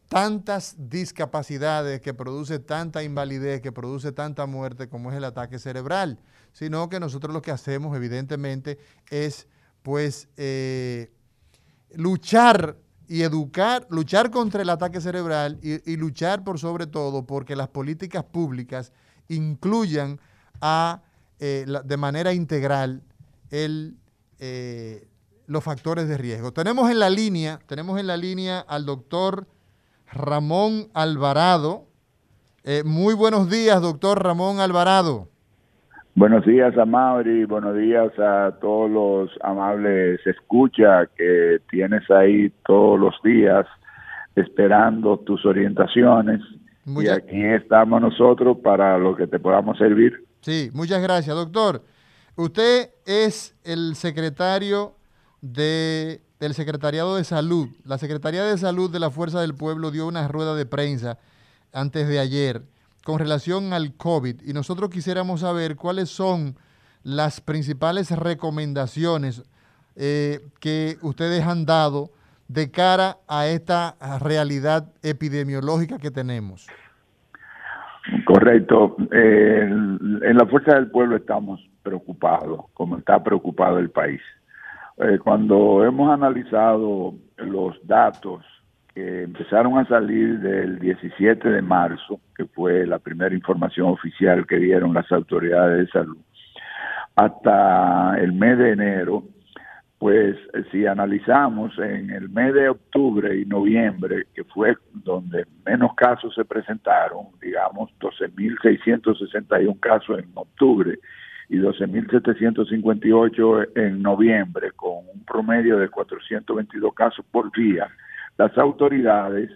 tantas discapacidades, que produce tanta invalidez, que produce tanta muerte como es el ataque cerebral, sino que nosotros lo que hacemos evidentemente es pues eh, luchar y educar, luchar contra el ataque cerebral y, luchar por sobre todo porque las políticas públicas incluyan a, eh, de manera integral el, eh, los factores de riesgo. Tenemos en la línea, tenemos en la línea al doctor Ramón Alvarado. Eh, muy buenos días, doctor Ramón Alvarado. Buenos días a Mauri, buenos días a todos los amables escucha que tienes ahí todos los días esperando tus orientaciones. y aquí estamos nosotros para lo que te podamos servir. Sí, muchas gracias, doctor. Usted es el secretario de, del Secretariado de Salud. La Secretaría de Salud de la Fuerza del Pueblo dio una rueda de prensa antes de ayer con relación al COVID y nosotros quisiéramos saber cuáles son las principales recomendaciones eh, que ustedes han dado de cara a esta realidad epidemiológica que tenemos. Correcto. en la Fuerza del Pueblo estamos preocupados, como está preocupado el país. Eh, cuando hemos analizado los datos empezaron a salir del 17 de marzo, que fue la primera información oficial que dieron las autoridades de salud, hasta el mes de enero, pues si analizamos en el mes de octubre y noviembre, que fue donde menos casos se presentaron, digamos 12.661 casos en octubre y 12.758 en noviembre, con un promedio de 422 casos por día, las autoridades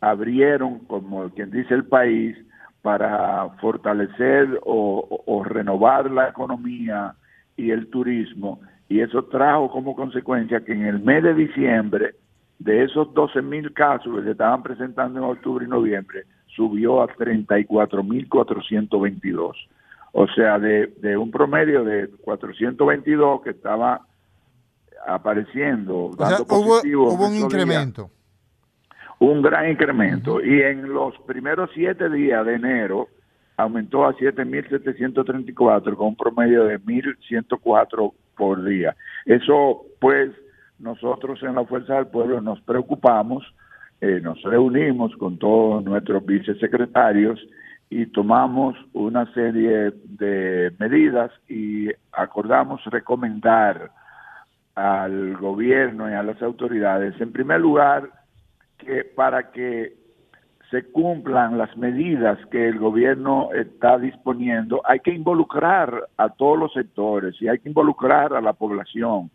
abrieron, como quien dice el país, para fortalecer o, renovar la economía y el turismo, y eso trajo como consecuencia que en el mes de diciembre, de esos 12 mil casos que se estaban presentando en octubre y noviembre, subió a 34 mil 422. O sea, de, de un promedio de 422 que estaba apareciendo. hubo, un incremento. un gran incremento. Y en los primeros siete días de enero aumentó a 7.734 con un promedio de 1.104 por día. Eso, pues, nosotros en la Fuerza del Pueblo nos preocupamos, eh, nos reunimos con todos nuestros vicesecretarios y tomamos una serie de medidas y acordamos recomendar al gobierno y a las autoridades, en primer lugar, que para que se cumplan las medidas que el gobierno está disponiendo, hay que involucrar a todos los sectores y hay que involucrar a la población.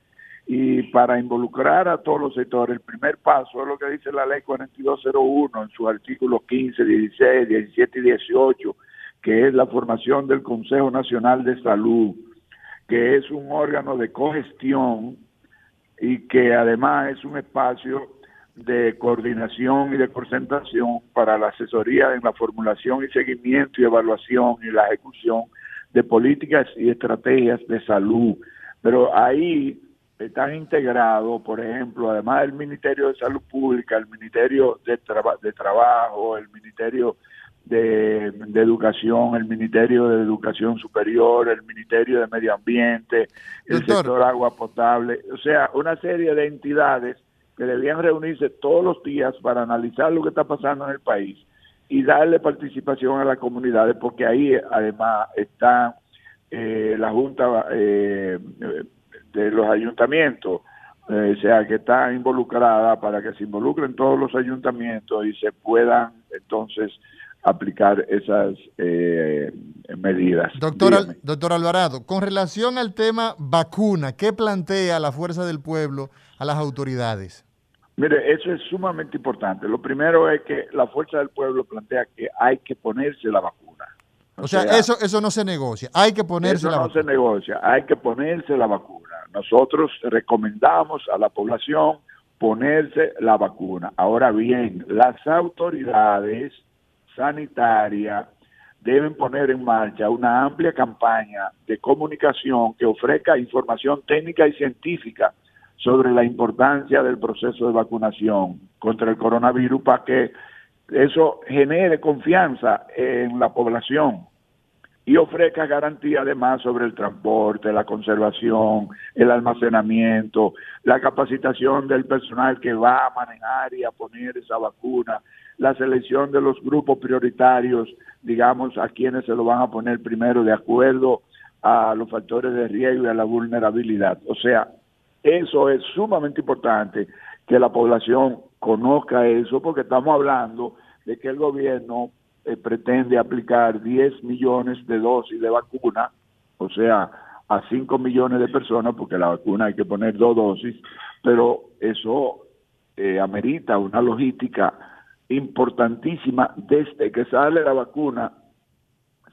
Y para involucrar a todos los sectores, el primer paso es lo que dice la ley 4201 en sus artículos 15, 16, 17 y 18, que es la formación del Consejo Nacional de Salud, que es un órgano de cogestión y que además es un espacio de coordinación y de concentración para la asesoría en la formulación y seguimiento y evaluación y la ejecución de políticas y estrategias de salud. Pero ahí están integrados, por ejemplo, además del Ministerio de Salud Pública, el Ministerio de, de Trabajo, el Ministerio de, Educación, el Ministerio de Educación Superior, el Ministerio de Medio Ambiente, el sector agua potable, o sea, una serie de entidades que debían reunirse todos los días para analizar lo que está pasando en el país y darle participación a las comunidades, porque ahí además está eh, la Junta eh, de los ayuntamientos, eh, o sea, que está involucrada para que se involucren todos los ayuntamientos y se puedan entonces aplicar esas eh, medidas. Doctor, doctor Alvarado, con relación al tema vacuna, ¿qué plantea la Fuerza del Pueblo a las autoridades? Mire, eso es sumamente importante. Lo primero es que la Fuerza del Pueblo plantea que hay que ponerse la vacuna. O, sea, eso, eso no se negocia, hay que ponerse la vacuna. no se negocia, hay que ponerse la vacuna. Nosotros recomendamos a la población ponerse la vacuna. Ahora bien, las autoridades sanitaria deben poner en marcha una amplia campaña de comunicación que ofrezca información técnica y científica sobre la importancia del proceso de vacunación contra el coronavirus para que eso genere confianza en la población y ofrezca garantía además sobre el transporte, la conservación, el almacenamiento, la capacitación del personal que va a manejar y a poner esa vacuna, la selección de los grupos prioritarios, digamos, a quienes se lo van a poner primero de acuerdo a los factores de riesgo y a la vulnerabilidad. O sea, eso es sumamente importante que la población conozca eso porque estamos hablando de que el gobierno eh, pretende aplicar 10 millones de dosis de vacuna, o sea, a 5 millones de personas, porque la vacuna hay que poner dos dosis, pero eso eh, amerita una logística importantísima desde que sale la vacuna,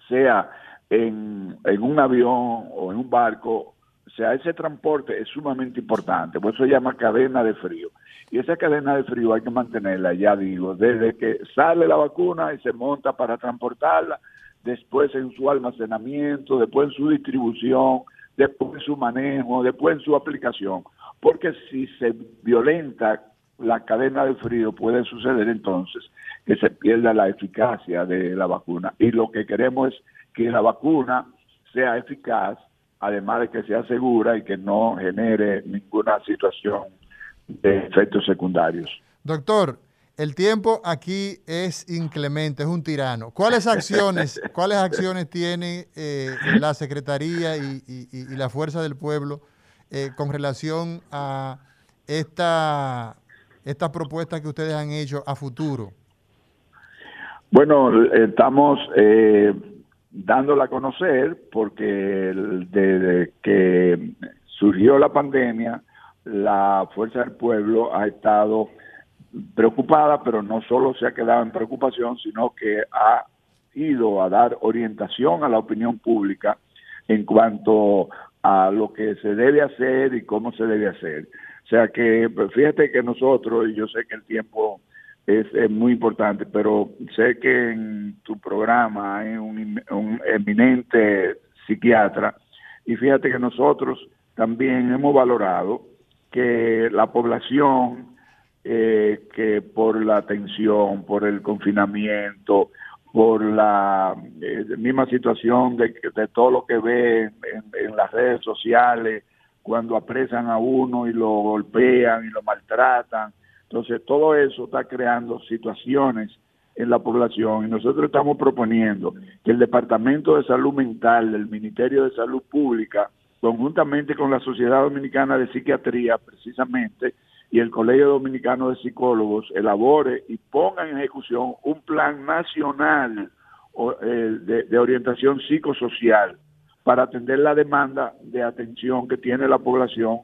sea en, en un avión o en un barco, o sea, ese transporte es sumamente importante, por eso se llama cadena de frío. Y esa cadena de frío hay que mantenerla, ya digo, desde que sale la vacuna y se monta para transportarla, después en su almacenamiento, después en su distribución, después en su manejo, después en su aplicación. Porque si se violenta la cadena de frío, puede suceder entonces que se pierda la eficacia de la vacuna. Y lo que queremos es que la vacuna sea eficaz, además de que sea segura y que no genere ninguna situación de efectos secundarios. Doctor, el tiempo aquí es inclemente, es un tirano. ¿Cuáles acciones, cuáles acciones tiene eh, la Secretaría y, la Fuerza del Pueblo eh, con relación a esta, estas propuestas que ustedes han hecho a futuro? Bueno, estamos eh, dándola a conocer porque desde que surgió la pandemia, la Fuerza del Pueblo ha estado preocupada, pero no solo se ha quedado en preocupación, sino que ha ido a dar orientación a la opinión pública en cuanto a lo que se debe hacer y cómo se debe hacer. O sea que pues, fíjate que nosotros, y yo sé que el tiempo es, muy importante, pero sé que en tu programa hay un, un eminente psiquiatra y fíjate que nosotros también hemos valorado que la población eh, que por la tensión, por el confinamiento, por la eh, misma situación de, de, todo lo que ve en, las redes sociales, cuando apresan a uno y lo golpean y lo maltratan. Entonces, todo eso está creando situaciones en la población y nosotros estamos proponiendo que el Departamento de Salud Mental del Ministerio de Salud Pública conjuntamente con la Sociedad Dominicana de Psiquiatría, precisamente, y el Colegio Dominicano de Psicólogos, elabore y ponga en ejecución un plan nacional eh, de, orientación psicosocial para atender la demanda de atención que tiene la población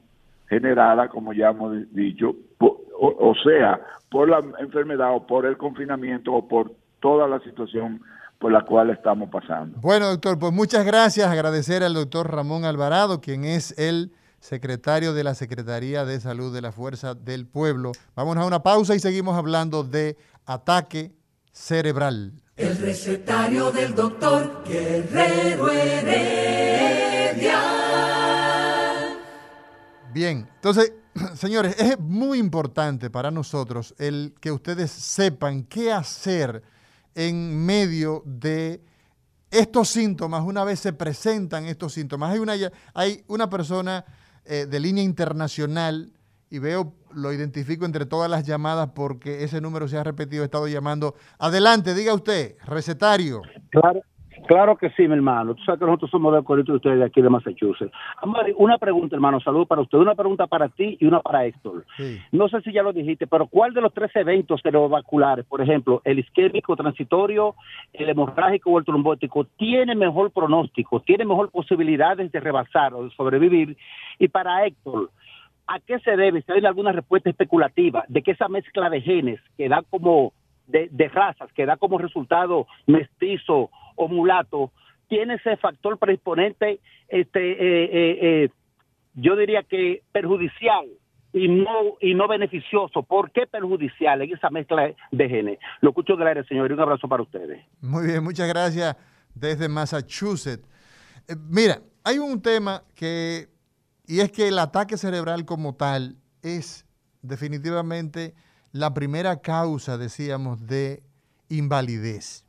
generada, como ya hemos dicho, o sea, por la enfermedad o por el confinamiento o por toda la situación por la cual estamos pasando. Bueno, doctor, pues muchas gracias. Agradecer al doctor Ramón Alvarado, quien es el secretario de la Secretaría de Salud de la Fuerza del Pueblo. Vamos a una pausa y seguimos hablando de ataque cerebral. El recetario del doctor Guerrero Heredia. Bien, entonces, señores, es muy importante para nosotros el que ustedes sepan qué hacer en medio de estos síntomas, una vez se presentan estos síntomas. Hay una, hay una persona eh, de línea internacional y veo, lo identifico entre todas las llamadas porque ese número se ha repetido, he estado llamando. Adelante, diga usted, recetario. Claro, Claro que sí, mi hermano. Tú sabes que nosotros somos de corito de ustedes de aquí de Massachusetts. Amari, una pregunta, hermano. Saludos para usted. Una pregunta para ti y una para Héctor. No sé si ya lo dijiste, pero ¿cuál de los tres eventos cerebrovasculares, por ejemplo, el isquémico transitorio, el hemorrágico o el trombótico, tiene mejor pronóstico, tiene mejor posibilidades de rebasar o de sobrevivir? Y para Héctor, ¿a qué se debe? Si hay alguna respuesta especulativa de que esa mezcla de genes que da como de, de razas, que da como resultado mestizo o mulato tiene ese factor predisponente, este, eh, eh, eh, yo diría que perjudicial y no y no beneficioso. ¿Por qué perjudicial en esa mezcla de genes? Lo escucho del aire, señor, un abrazo para ustedes. Muy bien, muchas gracias desde Massachusetts. mira, hay un tema que, y es que el ataque cerebral como tal es definitivamente la primera causa, decíamos, de invalidez.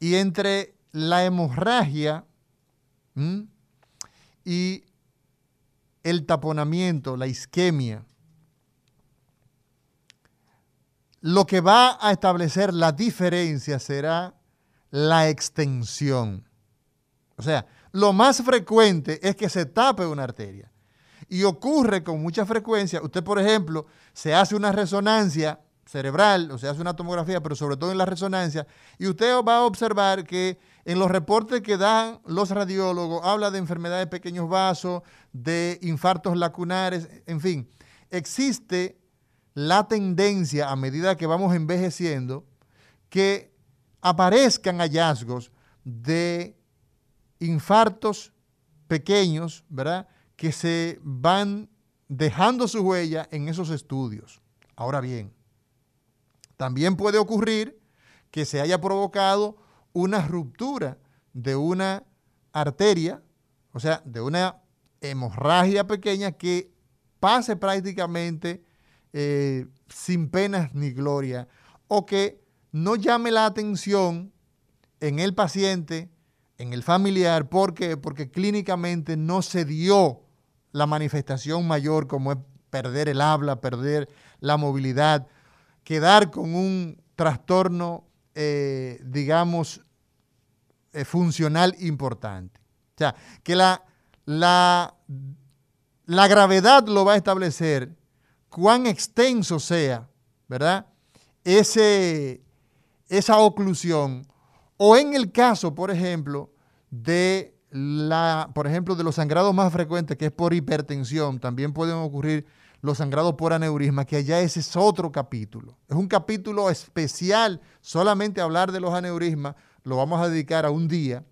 Y entre la hemorragia y el taponamiento, la isquemia, lo que va a establecer la diferencia será la extensión. O sea, lo más frecuente es que se tape una arteria. Y ocurre con mucha frecuencia. Usted, por ejemplo, se hace una resonancia cerebral, o sea, hace una tomografía, pero sobre todo en la resonancia, y usted va a observar que en los reportes que dan los radiólogos habla de enfermedades de pequeños vasos, de infartos lacunares, en fin, existe la tendencia a medida que vamos envejeciendo que aparezcan hallazgos de infartos pequeños, ¿verdad? Que se van dejando su huella en esos estudios. Ahora bien, también puede ocurrir que se haya provocado una ruptura de una arteria, o sea, de una hemorragia pequeña que pase prácticamente eh, sin penas ni gloria, o que no llame la atención en el paciente, en el familiar, ¿por qué? Porque clínicamente no se dio la manifestación mayor como es perder el habla, perder la movilidad, quedar con un trastorno, eh, digamos, eh, funcional importante. O sea, que la, la, la gravedad lo va a establecer cuán extenso sea, ¿verdad? Ese, esa oclusión. O en el caso, por ejemplo, de la, por ejemplo, de los sangrados más frecuentes, que es por hipertensión, también pueden ocurrir los sangrados por aneurisma, que allá ese es otro capítulo. Es un capítulo especial, solamente hablar de los aneurismas, lo vamos a dedicar a un día,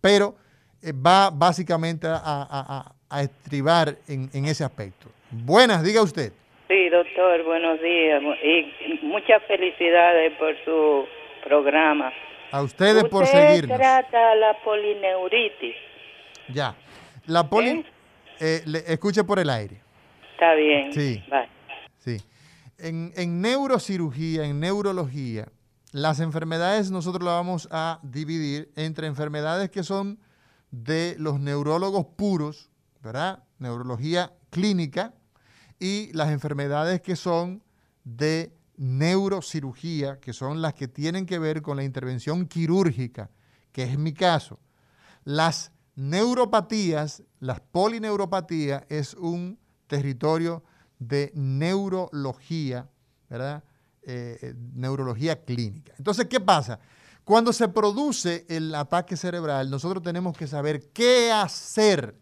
pero eh, va básicamente a, estribar en, ese aspecto. Buenas, diga usted. Sí, doctor, buenos días y muchas felicidades por su programa. A ustedes por seguirnos. trata la polineuritis? Ya. La poli... ¿Eh? Eh, escuche por el aire. Está bien. Sí. Sí. En, neurocirugía, en neurología, las enfermedades nosotros las vamos a dividir entre enfermedades que son de los neurólogos puros, ¿verdad? Neurología clínica, y las enfermedades que son de neurocirugía, que son las que tienen que ver con la intervención quirúrgica, que es mi caso. Las neuropatías, las polineuropatías, es un territorio de neurología, ¿verdad? Eh, eh, neurología clínica. Entonces, ¿qué pasa? Cuando se produce el ataque cerebral, nosotros tenemos que saber qué hacer.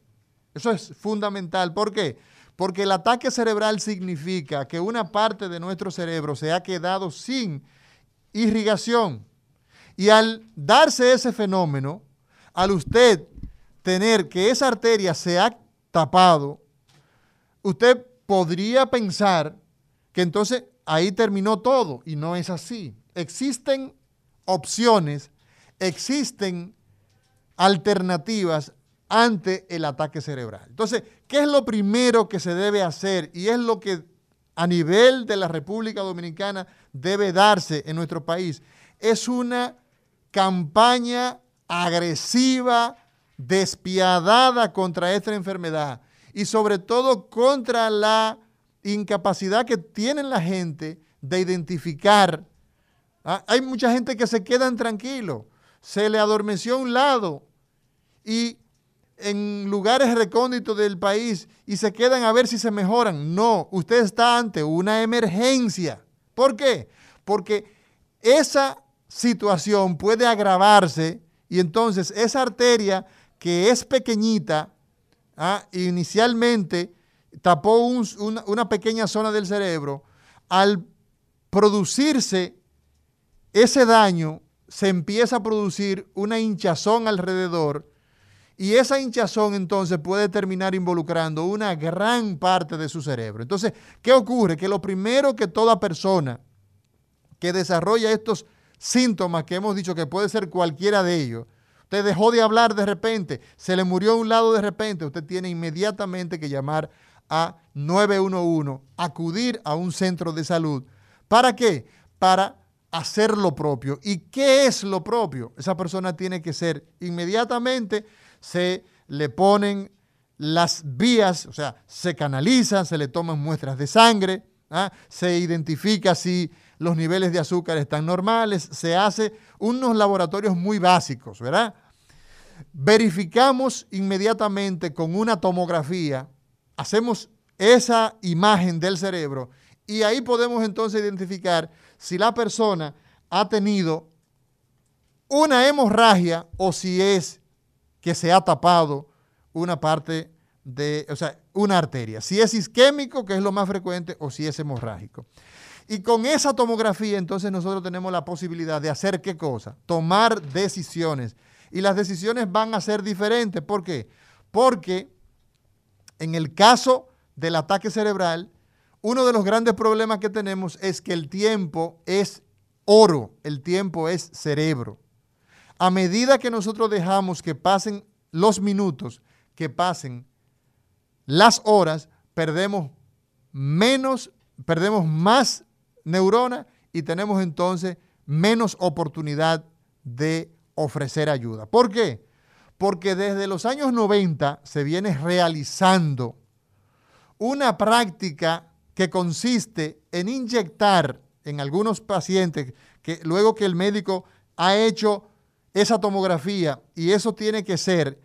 Eso es fundamental. ¿Por qué? Porque el ataque cerebral significa que una parte de nuestro cerebro se ha quedado sin irrigación. Y al darse ese fenómeno, al usted tener que esa arteria se ha tapado, usted podría pensar que entonces ahí terminó todo y no es así. Existen opciones, existen alternativas ante el ataque cerebral. Entonces, ¿qué es lo primero que se debe hacer? Y es lo que a nivel de la República Dominicana debe darse en nuestro país. Es una campaña agresiva, despiadada contra esta enfermedad y sobre todo contra la incapacidad que tiene la gente de identificar. Ah, hay mucha gente que se quedan tranquilos, se le adormeció a un lado y en lugares recónditos del país y se quedan a ver si se mejoran. No, usted está ante una emergencia. ¿Por qué? Porque esa situación puede agravarse y entonces esa arteria que es pequeñita, ¿ah? inicialmente tapó una, pequeña zona del cerebro, al producirse ese daño, se empieza a producir una hinchazón alrededor y esa hinchazón entonces puede terminar involucrando una gran parte de su cerebro. Entonces, ¿qué ocurre? Que lo primero que toda persona que desarrolla estos síntomas que hemos dicho que puede ser cualquiera de ellos, Usted dejó de hablar de repente, se le murió a un lado de repente, usted tiene inmediatamente que llamar a 911, acudir a un centro de salud. ¿Para qué? Para hacer lo propio. ¿Y qué es lo propio? Esa persona tiene que ser inmediatamente, se le ponen las vías, o sea, se canalizan, se le toman muestras de sangre, ¿ah? se identifica si los niveles de azúcar están normales, se hace unos laboratorios muy básicos, ¿verdad? Verificamos inmediatamente con una tomografía, hacemos esa imagen del cerebro Y ahí podemos entonces identificar si la persona ha tenido una hemorragia o si es que se ha tapado una parte de, o sea, una arteria. Si es isquémico, que es lo más frecuente, o si es hemorrágico. Y con esa tomografía, entonces nosotros tenemos la posibilidad de hacer qué cosa? Tomar decisiones. Y las decisiones van a ser diferentes. ¿Por qué? Porque en el caso del ataque cerebral, uno de los grandes problemas que tenemos es que el tiempo es oro, el tiempo es cerebro. A medida que nosotros dejamos que pasen los minutos, que pasen las horas, perdemos menos, perdemos más neuronas y tenemos entonces menos oportunidad de ofrecer ayuda. ¿Por qué? Porque desde los años 90 se viene realizando una práctica que consiste en inyectar en algunos pacientes que luego que el médico ha hecho esa tomografía y eso tiene que ser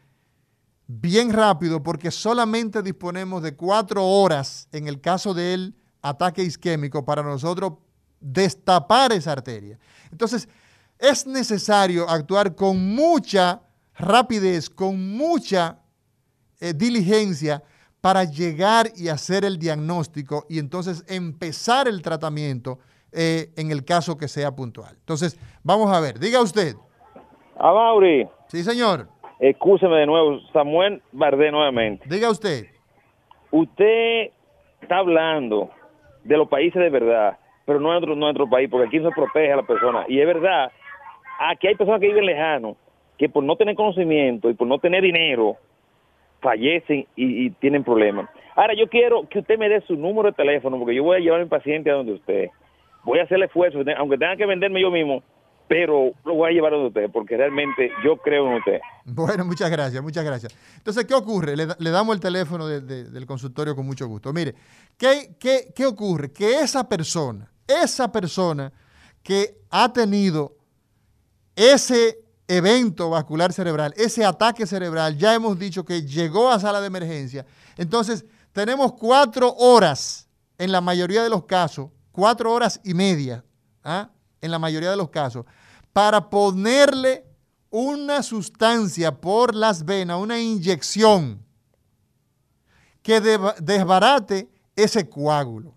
bien rápido porque solamente disponemos de cuatro horas en el caso del ataque isquémico para nosotros destapar esa arteria. Entonces, es necesario actuar con mucha rapidez, con mucha eh, diligencia para llegar y hacer el diagnóstico y entonces empezar el tratamiento eh, en el caso que sea puntual. Entonces, vamos a ver, diga usted. A Mauri. Sí, señor. Escúcheme de nuevo, Samuel Bardé nuevamente. Diga usted. Usted está hablando de los países de verdad, pero no de nuestro, país, porque aquí se protege a la persona. Y es verdad, aquí hay personas que viven lejano, que por no tener conocimiento y por no tener dinero, fallecen y, tienen problemas. Ahora, yo quiero que usted me dé su número de teléfono, porque yo voy a llevar a mi paciente a donde usted. Voy a hacer el esfuerzo, aunque tenga que venderme yo mismo, pero lo voy a llevar a usted porque realmente yo creo en usted. Bueno, muchas gracias, muchas gracias. Entonces, ¿qué ocurre? Le, damos el teléfono del consultorio con mucho gusto. Mire, ¿qué, ¿qué, qué, ocurre? Que esa persona, esa persona que ha tenido ese evento vascular cerebral, ese ataque cerebral, ya hemos dicho que llegó a sala de emergencia. Entonces, tenemos cuatro horas en la mayoría de los casos, cuatro horas y media, ¿ah? en la mayoría de los casos, para ponerle una sustancia por las venas, una inyección que desbarate ese coágulo.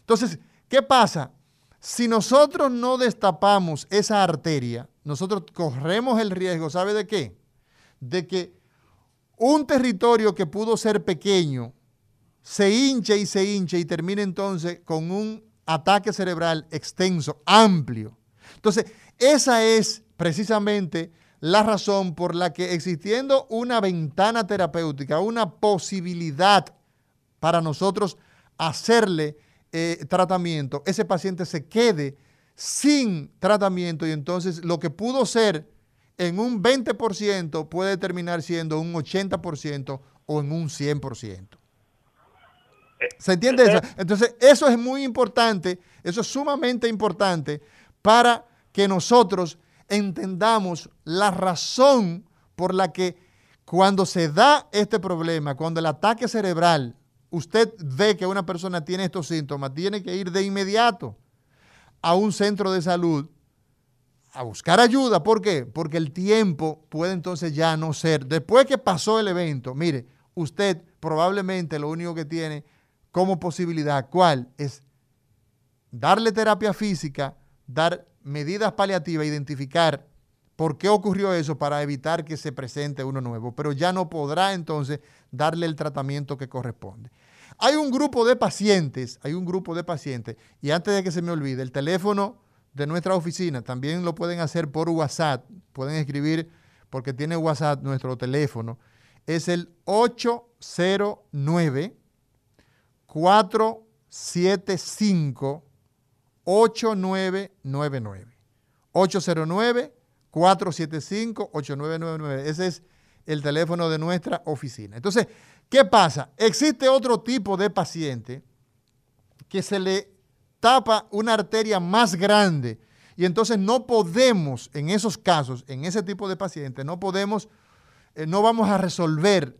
Entonces, ¿qué pasa? Si nosotros no destapamos esa arteria, nosotros corremos el riesgo, ¿sabe de qué? De que un territorio que pudo ser pequeño se hinche y se hinche y termine entonces con un ataque cerebral extenso, amplio. Entonces, esa es precisamente la razón por la que existiendo una ventana terapéutica, una posibilidad para nosotros hacerle eh, tratamiento, ese paciente se quede sin tratamiento y entonces lo que pudo ser en un 20% puede terminar siendo un 80% o en un 100%. ¿Se entiende eso? Entonces, eso es muy importante, eso es sumamente importante para que nosotros entendamos la razón por la que cuando se da este problema, cuando el ataque cerebral, usted ve que una persona tiene estos síntomas, tiene que ir de inmediato a un centro de salud a buscar ayuda. ¿Por qué? Porque el tiempo puede entonces ya no ser. Después que pasó el evento, mire, usted probablemente lo único que tiene como posibilidad, ¿cuál? Es darle terapia física, dar medidas paliativas, identificar por qué ocurrió eso para evitar que se presente uno nuevo, pero ya no podrá entonces darle el tratamiento que corresponde. Hay un grupo de pacientes, hay un grupo de pacientes, y antes de que se me olvide, el teléfono de nuestra oficina también lo pueden hacer por WhatsApp, pueden escribir porque tiene WhatsApp nuestro teléfono, es el 809 475 8999. 809 475 8999. Ese es el teléfono de nuestra oficina. Entonces, ¿qué pasa? Existe otro tipo de paciente que se le tapa una arteria más grande y entonces no podemos, en esos casos, en ese tipo de pacientes, no podemos, eh, no vamos a resolver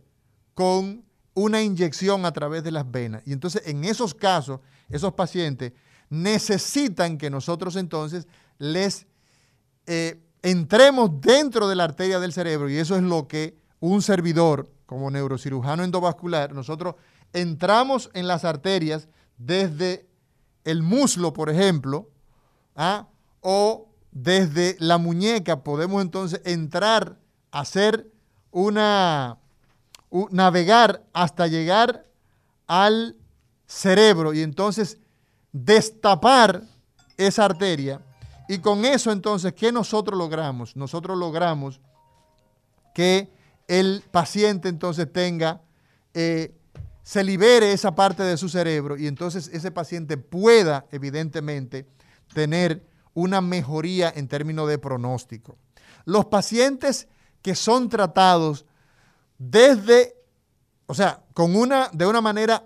con una inyección a través de las venas. Y entonces en esos casos, esos pacientes necesitan que nosotros entonces les eh, entremos dentro de la arteria del cerebro y eso es lo que un servidor como neurocirujano endovascular, nosotros entramos en las arterias desde el muslo, por ejemplo, ¿ah? o desde la muñeca podemos entonces entrar, hacer una, navegar hasta llegar al cerebro y entonces destapar esa arteria. Y con eso entonces, ¿qué nosotros logramos? Nosotros logramos que el paciente entonces tenga, eh, se libere esa parte de su cerebro y entonces ese paciente pueda evidentemente tener una mejoría en términos de pronóstico. Los pacientes que son tratados desde, o sea, con una, de una manera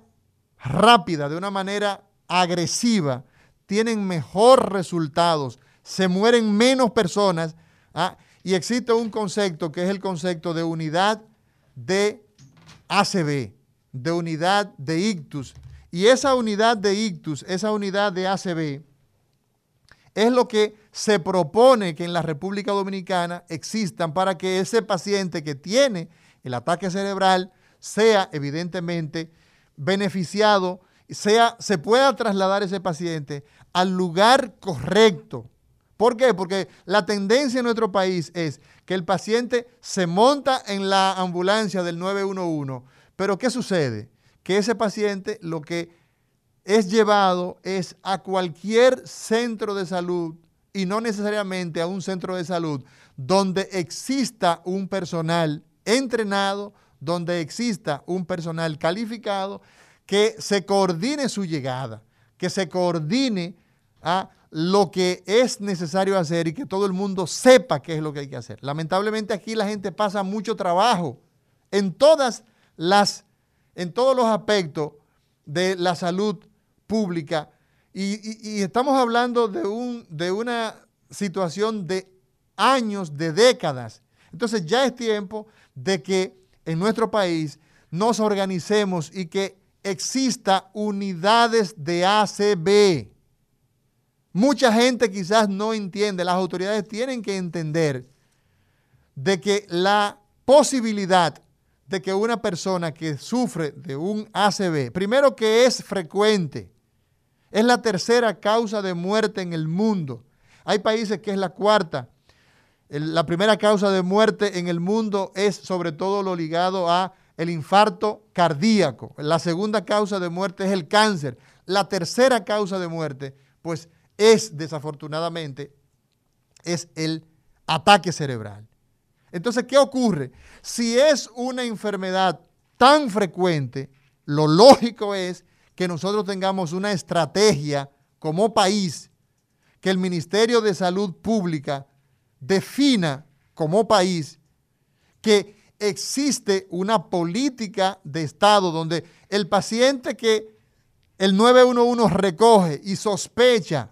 rápida, de una manera agresiva, tienen mejor resultados, se mueren menos personas ¿ah? y existe un concepto que es el concepto de unidad de ACB, de unidad de ictus. Y esa unidad de ictus, esa unidad de ACB, es lo que se propone que en la República Dominicana existan para que ese paciente que tiene el ataque cerebral sea evidentemente beneficiado, sea, se pueda trasladar ese paciente al lugar correcto. ¿Por qué? Porque la tendencia en nuestro país es que el paciente se monta en la ambulancia del 911, pero ¿qué sucede? Que ese paciente lo que es llevado es a cualquier centro de salud y no necesariamente a un centro de salud donde exista un personal entrenado, donde exista un personal calificado que se coordine su llegada, que se coordine a lo que es necesario hacer y que todo el mundo sepa qué es lo que hay que hacer. Lamentablemente aquí la gente pasa mucho trabajo en todas las en todos los aspectos de la salud pública y, estamos hablando de, un, de una situación de años, de décadas. Entonces ya es tiempo de que en nuestro país nos organicemos y que exista unidades de ACB. Mucha gente quizás no entiende, las autoridades tienen que entender de que la posibilidad de que una persona que sufre de un ACB, primero que es frecuente, es la tercera causa de muerte en el mundo. Hay países que es la cuarta. La primera causa de muerte en el mundo es sobre todo lo ligado a el infarto cardíaco. La segunda causa de muerte es el cáncer. La tercera causa de muerte, pues es desafortunadamente, es el ataque cerebral. Entonces, ¿qué ocurre? Si es una enfermedad tan frecuente, lo lógico es que nosotros tengamos una estrategia como país, que el Ministerio de Salud Pública defina como país que existe una política de Estado donde el paciente que el 911 recoge y sospecha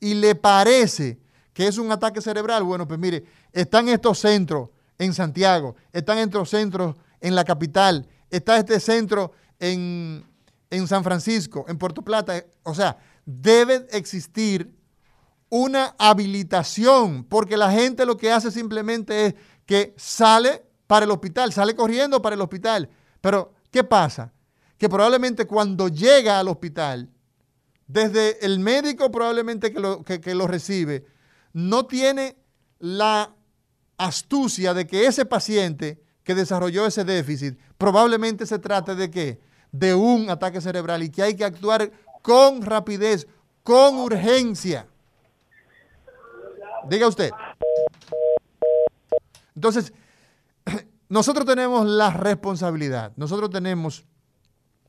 y le parece que es un ataque cerebral, bueno, pues mire, están estos centros en Santiago, están estos centros en la capital, está este centro en en San Francisco, en Puerto Plata. O sea, debe existir una habilitación, porque la gente lo que hace simplemente es que sale para el hospital, sale corriendo para el hospital. Pero, ¿qué pasa? Que probablemente cuando llega al hospital, desde el médico probablemente que lo, que lo recibe, no tiene la astucia de que ese paciente que desarrolló ese déficit probablemente se trate de qué? de un ataque cerebral y que hay que actuar con rapidez, con urgencia. Diga usted. Entonces, nosotros tenemos la responsabilidad, nosotros tenemos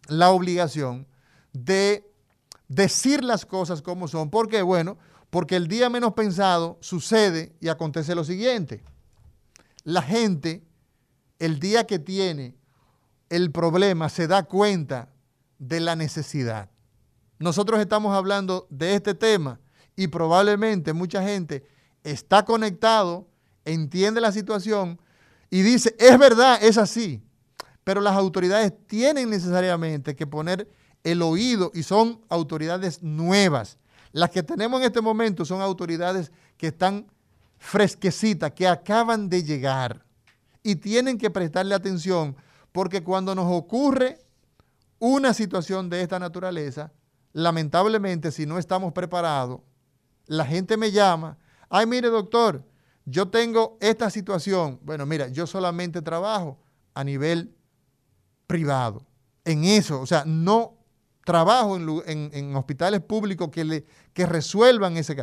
la obligación de decir las cosas como son. ¿Por qué? Bueno, porque el día menos pensado sucede y acontece lo siguiente. La gente, el día que tiene el problema se da cuenta de la necesidad. Nosotros estamos hablando de este tema y probablemente mucha gente está conectado, entiende la situación y dice, es verdad, es así. pero las autoridades tienen necesariamente que poner el oído y son autoridades nuevas. Las que tenemos en este momento son autoridades que están fresquecitas, que acaban de llegar y tienen que prestarle atención porque cuando nos ocurre una situación de esta naturaleza, lamentablemente si no estamos preparados, la gente me llama, ay mire doctor, yo tengo esta situación. Bueno, mira, yo solamente trabajo a nivel privado. En eso, o sea, no trabajo en, hospitales públicos que, que, resuelvan ese,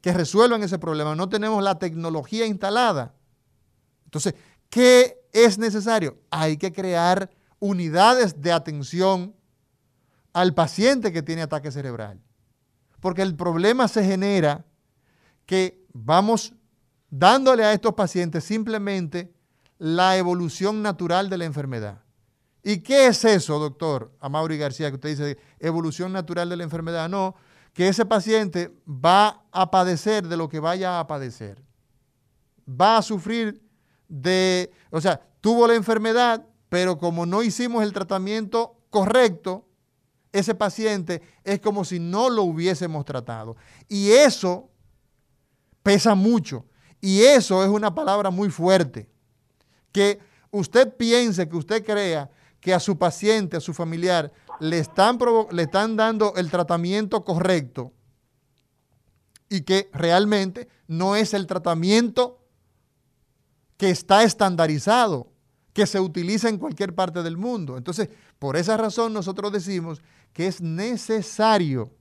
que resuelvan ese problema. No tenemos la tecnología instalada. Entonces, ¿qué es necesario? Hay que crear unidades de atención al paciente que tiene ataque cerebral. Porque el problema se genera que vamos dándole a estos pacientes simplemente la evolución natural de la enfermedad. ¿Y qué es eso, doctor Amaury García, que usted dice evolución natural de la enfermedad? No, que ese paciente va a padecer de lo que vaya a padecer. Va a sufrir de, o sea, tuvo la enfermedad, pero como no hicimos el tratamiento correcto, ese paciente es como si no lo hubiésemos tratado. Y eso pesa mucho. Y eso es una palabra muy fuerte. Que usted piense, que usted crea que a su paciente, a su familiar, le están, le están dando el tratamiento correcto y que realmente no es el tratamiento que está estandarizado, que se utiliza en cualquier parte del mundo. Entonces, por esa razón nosotros decimos que es necesario,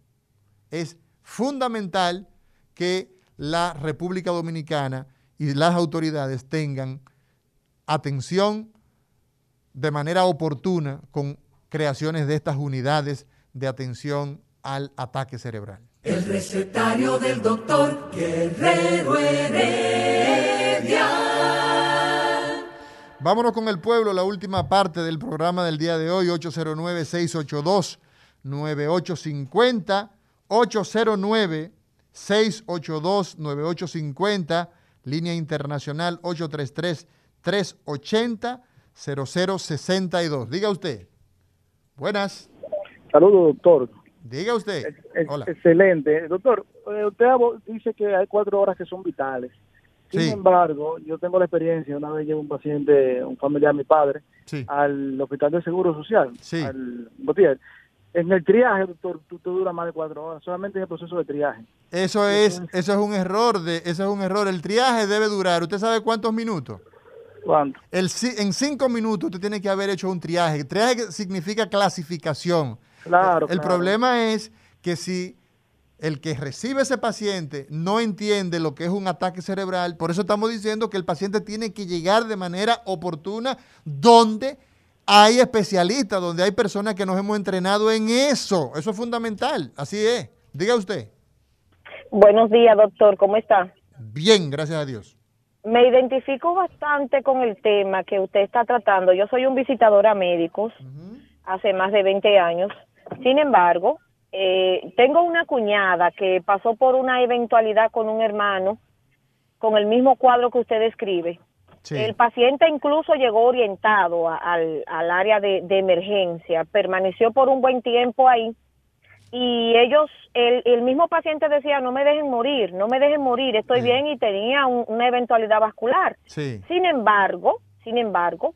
es fundamental que la República Dominicana y las autoridades tengan atención de manera oportuna con creaciones de estas unidades de atención al ataque cerebral. El recetario del doctor Guerrero Heredia. Vámonos con el pueblo, la última parte del programa del día de hoy, 809-682-9850, 809 682-9850, línea internacional 833-380-0062. Diga usted. Buenas. Saludos, doctor. Diga usted. Hola. Excelente. Doctor, eh, usted dice que hay cuatro horas que son vitales. Sin embargo, yo tengo la experiencia, una vez llevo un paciente, un familiar, mi padre, al Hospital de Seguro Social, al Botier, en el triaje, doctor, tú te dura más de cuatro horas, solamente en el proceso de triaje. Eso es, eso es un error, de, eso es un error. El triaje debe durar, ¿usted sabe cuántos minutos? ¿Cuánto? El, en cinco minutos usted tiene que haber hecho un triaje. triaje significa clasificación. Claro. El, problema es que si el que recibe ese paciente no entiende lo que es un ataque cerebral, por eso estamos diciendo que el paciente tiene que llegar de manera oportuna donde hay especialistas, donde hay personas que nos hemos entrenado en eso. Eso es fundamental. Así es. Diga usted. Buenos días, doctor. ¿Cómo está? Bien, gracias a Dios. Me identifico bastante con el tema que usted está tratando. Yo soy un visitador a médicos hace más de 20 años. Sin embargo, eh, tengo una cuñada que pasó por una eventualidad con un hermano con el mismo cuadro que usted describe el paciente incluso llegó orientado al, área de, emergencia, permaneció por un buen tiempo ahí y ellos, el, mismo paciente decía, no me dejen morir, no me dejen morir, estoy bien y tenía una eventualidad vascular. Sin embargo, sin embargo,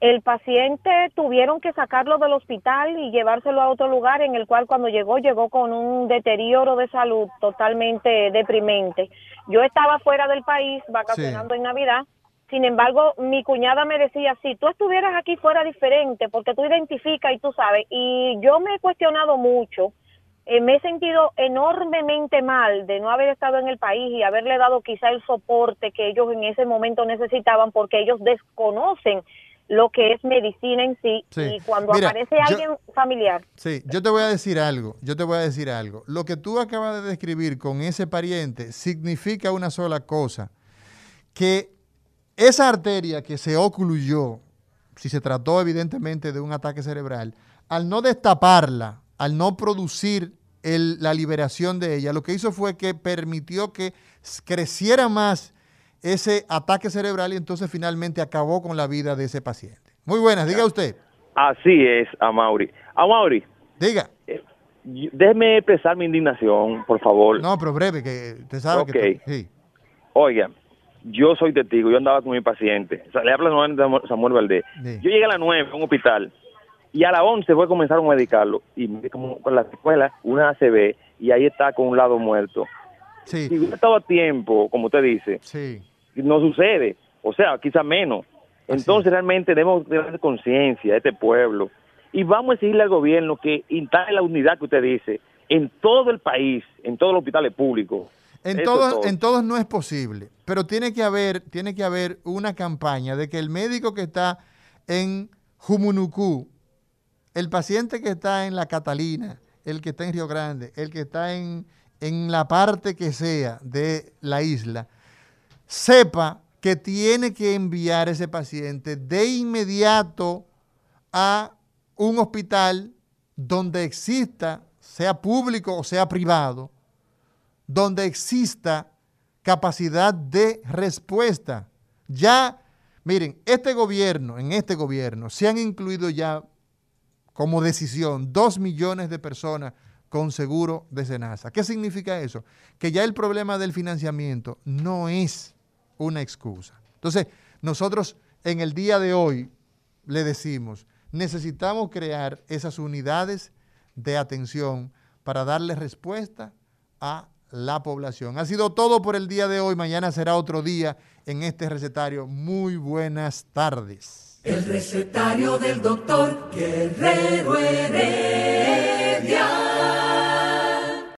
el paciente tuvieron que sacarlo del hospital y llevárselo a otro lugar en el cual cuando llegó, llegó con un deterioro de salud totalmente deprimente. Yo estaba fuera del país vacacionando en Navidad sin embargo, mi cuñada me decía, si tú estuvieras aquí fuera diferente, porque tú identificas y tú sabes, y yo me he cuestionado mucho, eh, me he sentido enormemente mal de no haber estado en el país y haberle dado quizá el soporte que ellos en ese momento necesitaban, porque ellos desconocen lo que es medicina en sí, y cuando aparece alguien familiar. Sí, yo te voy a decir algo, yo te voy a decir algo. Lo que tú acabas de describir con ese pariente significa una sola cosa, que esa arteria que se ocluyó, si se trató evidentemente de un ataque cerebral, al no destaparla, al no producir la liberación de ella, lo que hizo fue que permitió que creciera más ese ataque cerebral y entonces finalmente acabó con la vida de ese paciente. Muy buenas, diga usted. Así es, Amaury. Amaury. Diga. Eh, déjeme expresar mi indignación, por favor. No, pero breve, que usted sabe que... Sí. Oiga, yo soy testigo, yo andaba con mi paciente. O sea, le habla Samuel Valdés. Yo llegué a las 9 a un hospital y a las 11 fue a comenzar a medicarlo. Y como con la escuela, una ACV, y ahí está con un lado muerto. Sí. Si hubiera estado a tiempo, como usted dice, sí. no sucede. O sea, quizá menos. Entonces realmente debemos tener conciencia este pueblo y vamos a exigirle al gobierno que instale la unidad que usted dice en todo el país, en todos los hospitales públicos. En todos, en todos no es posible, pero tiene que haber, tiene que haber una campaña de que el médico que está en Jumunucú, el paciente que está en La Catalina, el que está en Río Grande, el que está en, en la parte que sea de la isla, sepa que tiene que enviar ese paciente de inmediato a un hospital donde exista, sea público o sea privado, donde exista capacidad de respuesta. Ya, miren, este gobierno, en este gobierno, se han incluido ya como decisión dos millones de personas con seguro de Senasa. ¿Qué significa eso? Que ya el problema del financiamiento no es una excusa. Entonces, nosotros en el día de hoy le decimos, necesitamos crear esas unidades de atención para darle respuesta a la población. Ha sido todo por el día de hoy. Mañana será otro día en este recetario. Muy buenas tardes. El recetario del doctor Guerrero Heredia.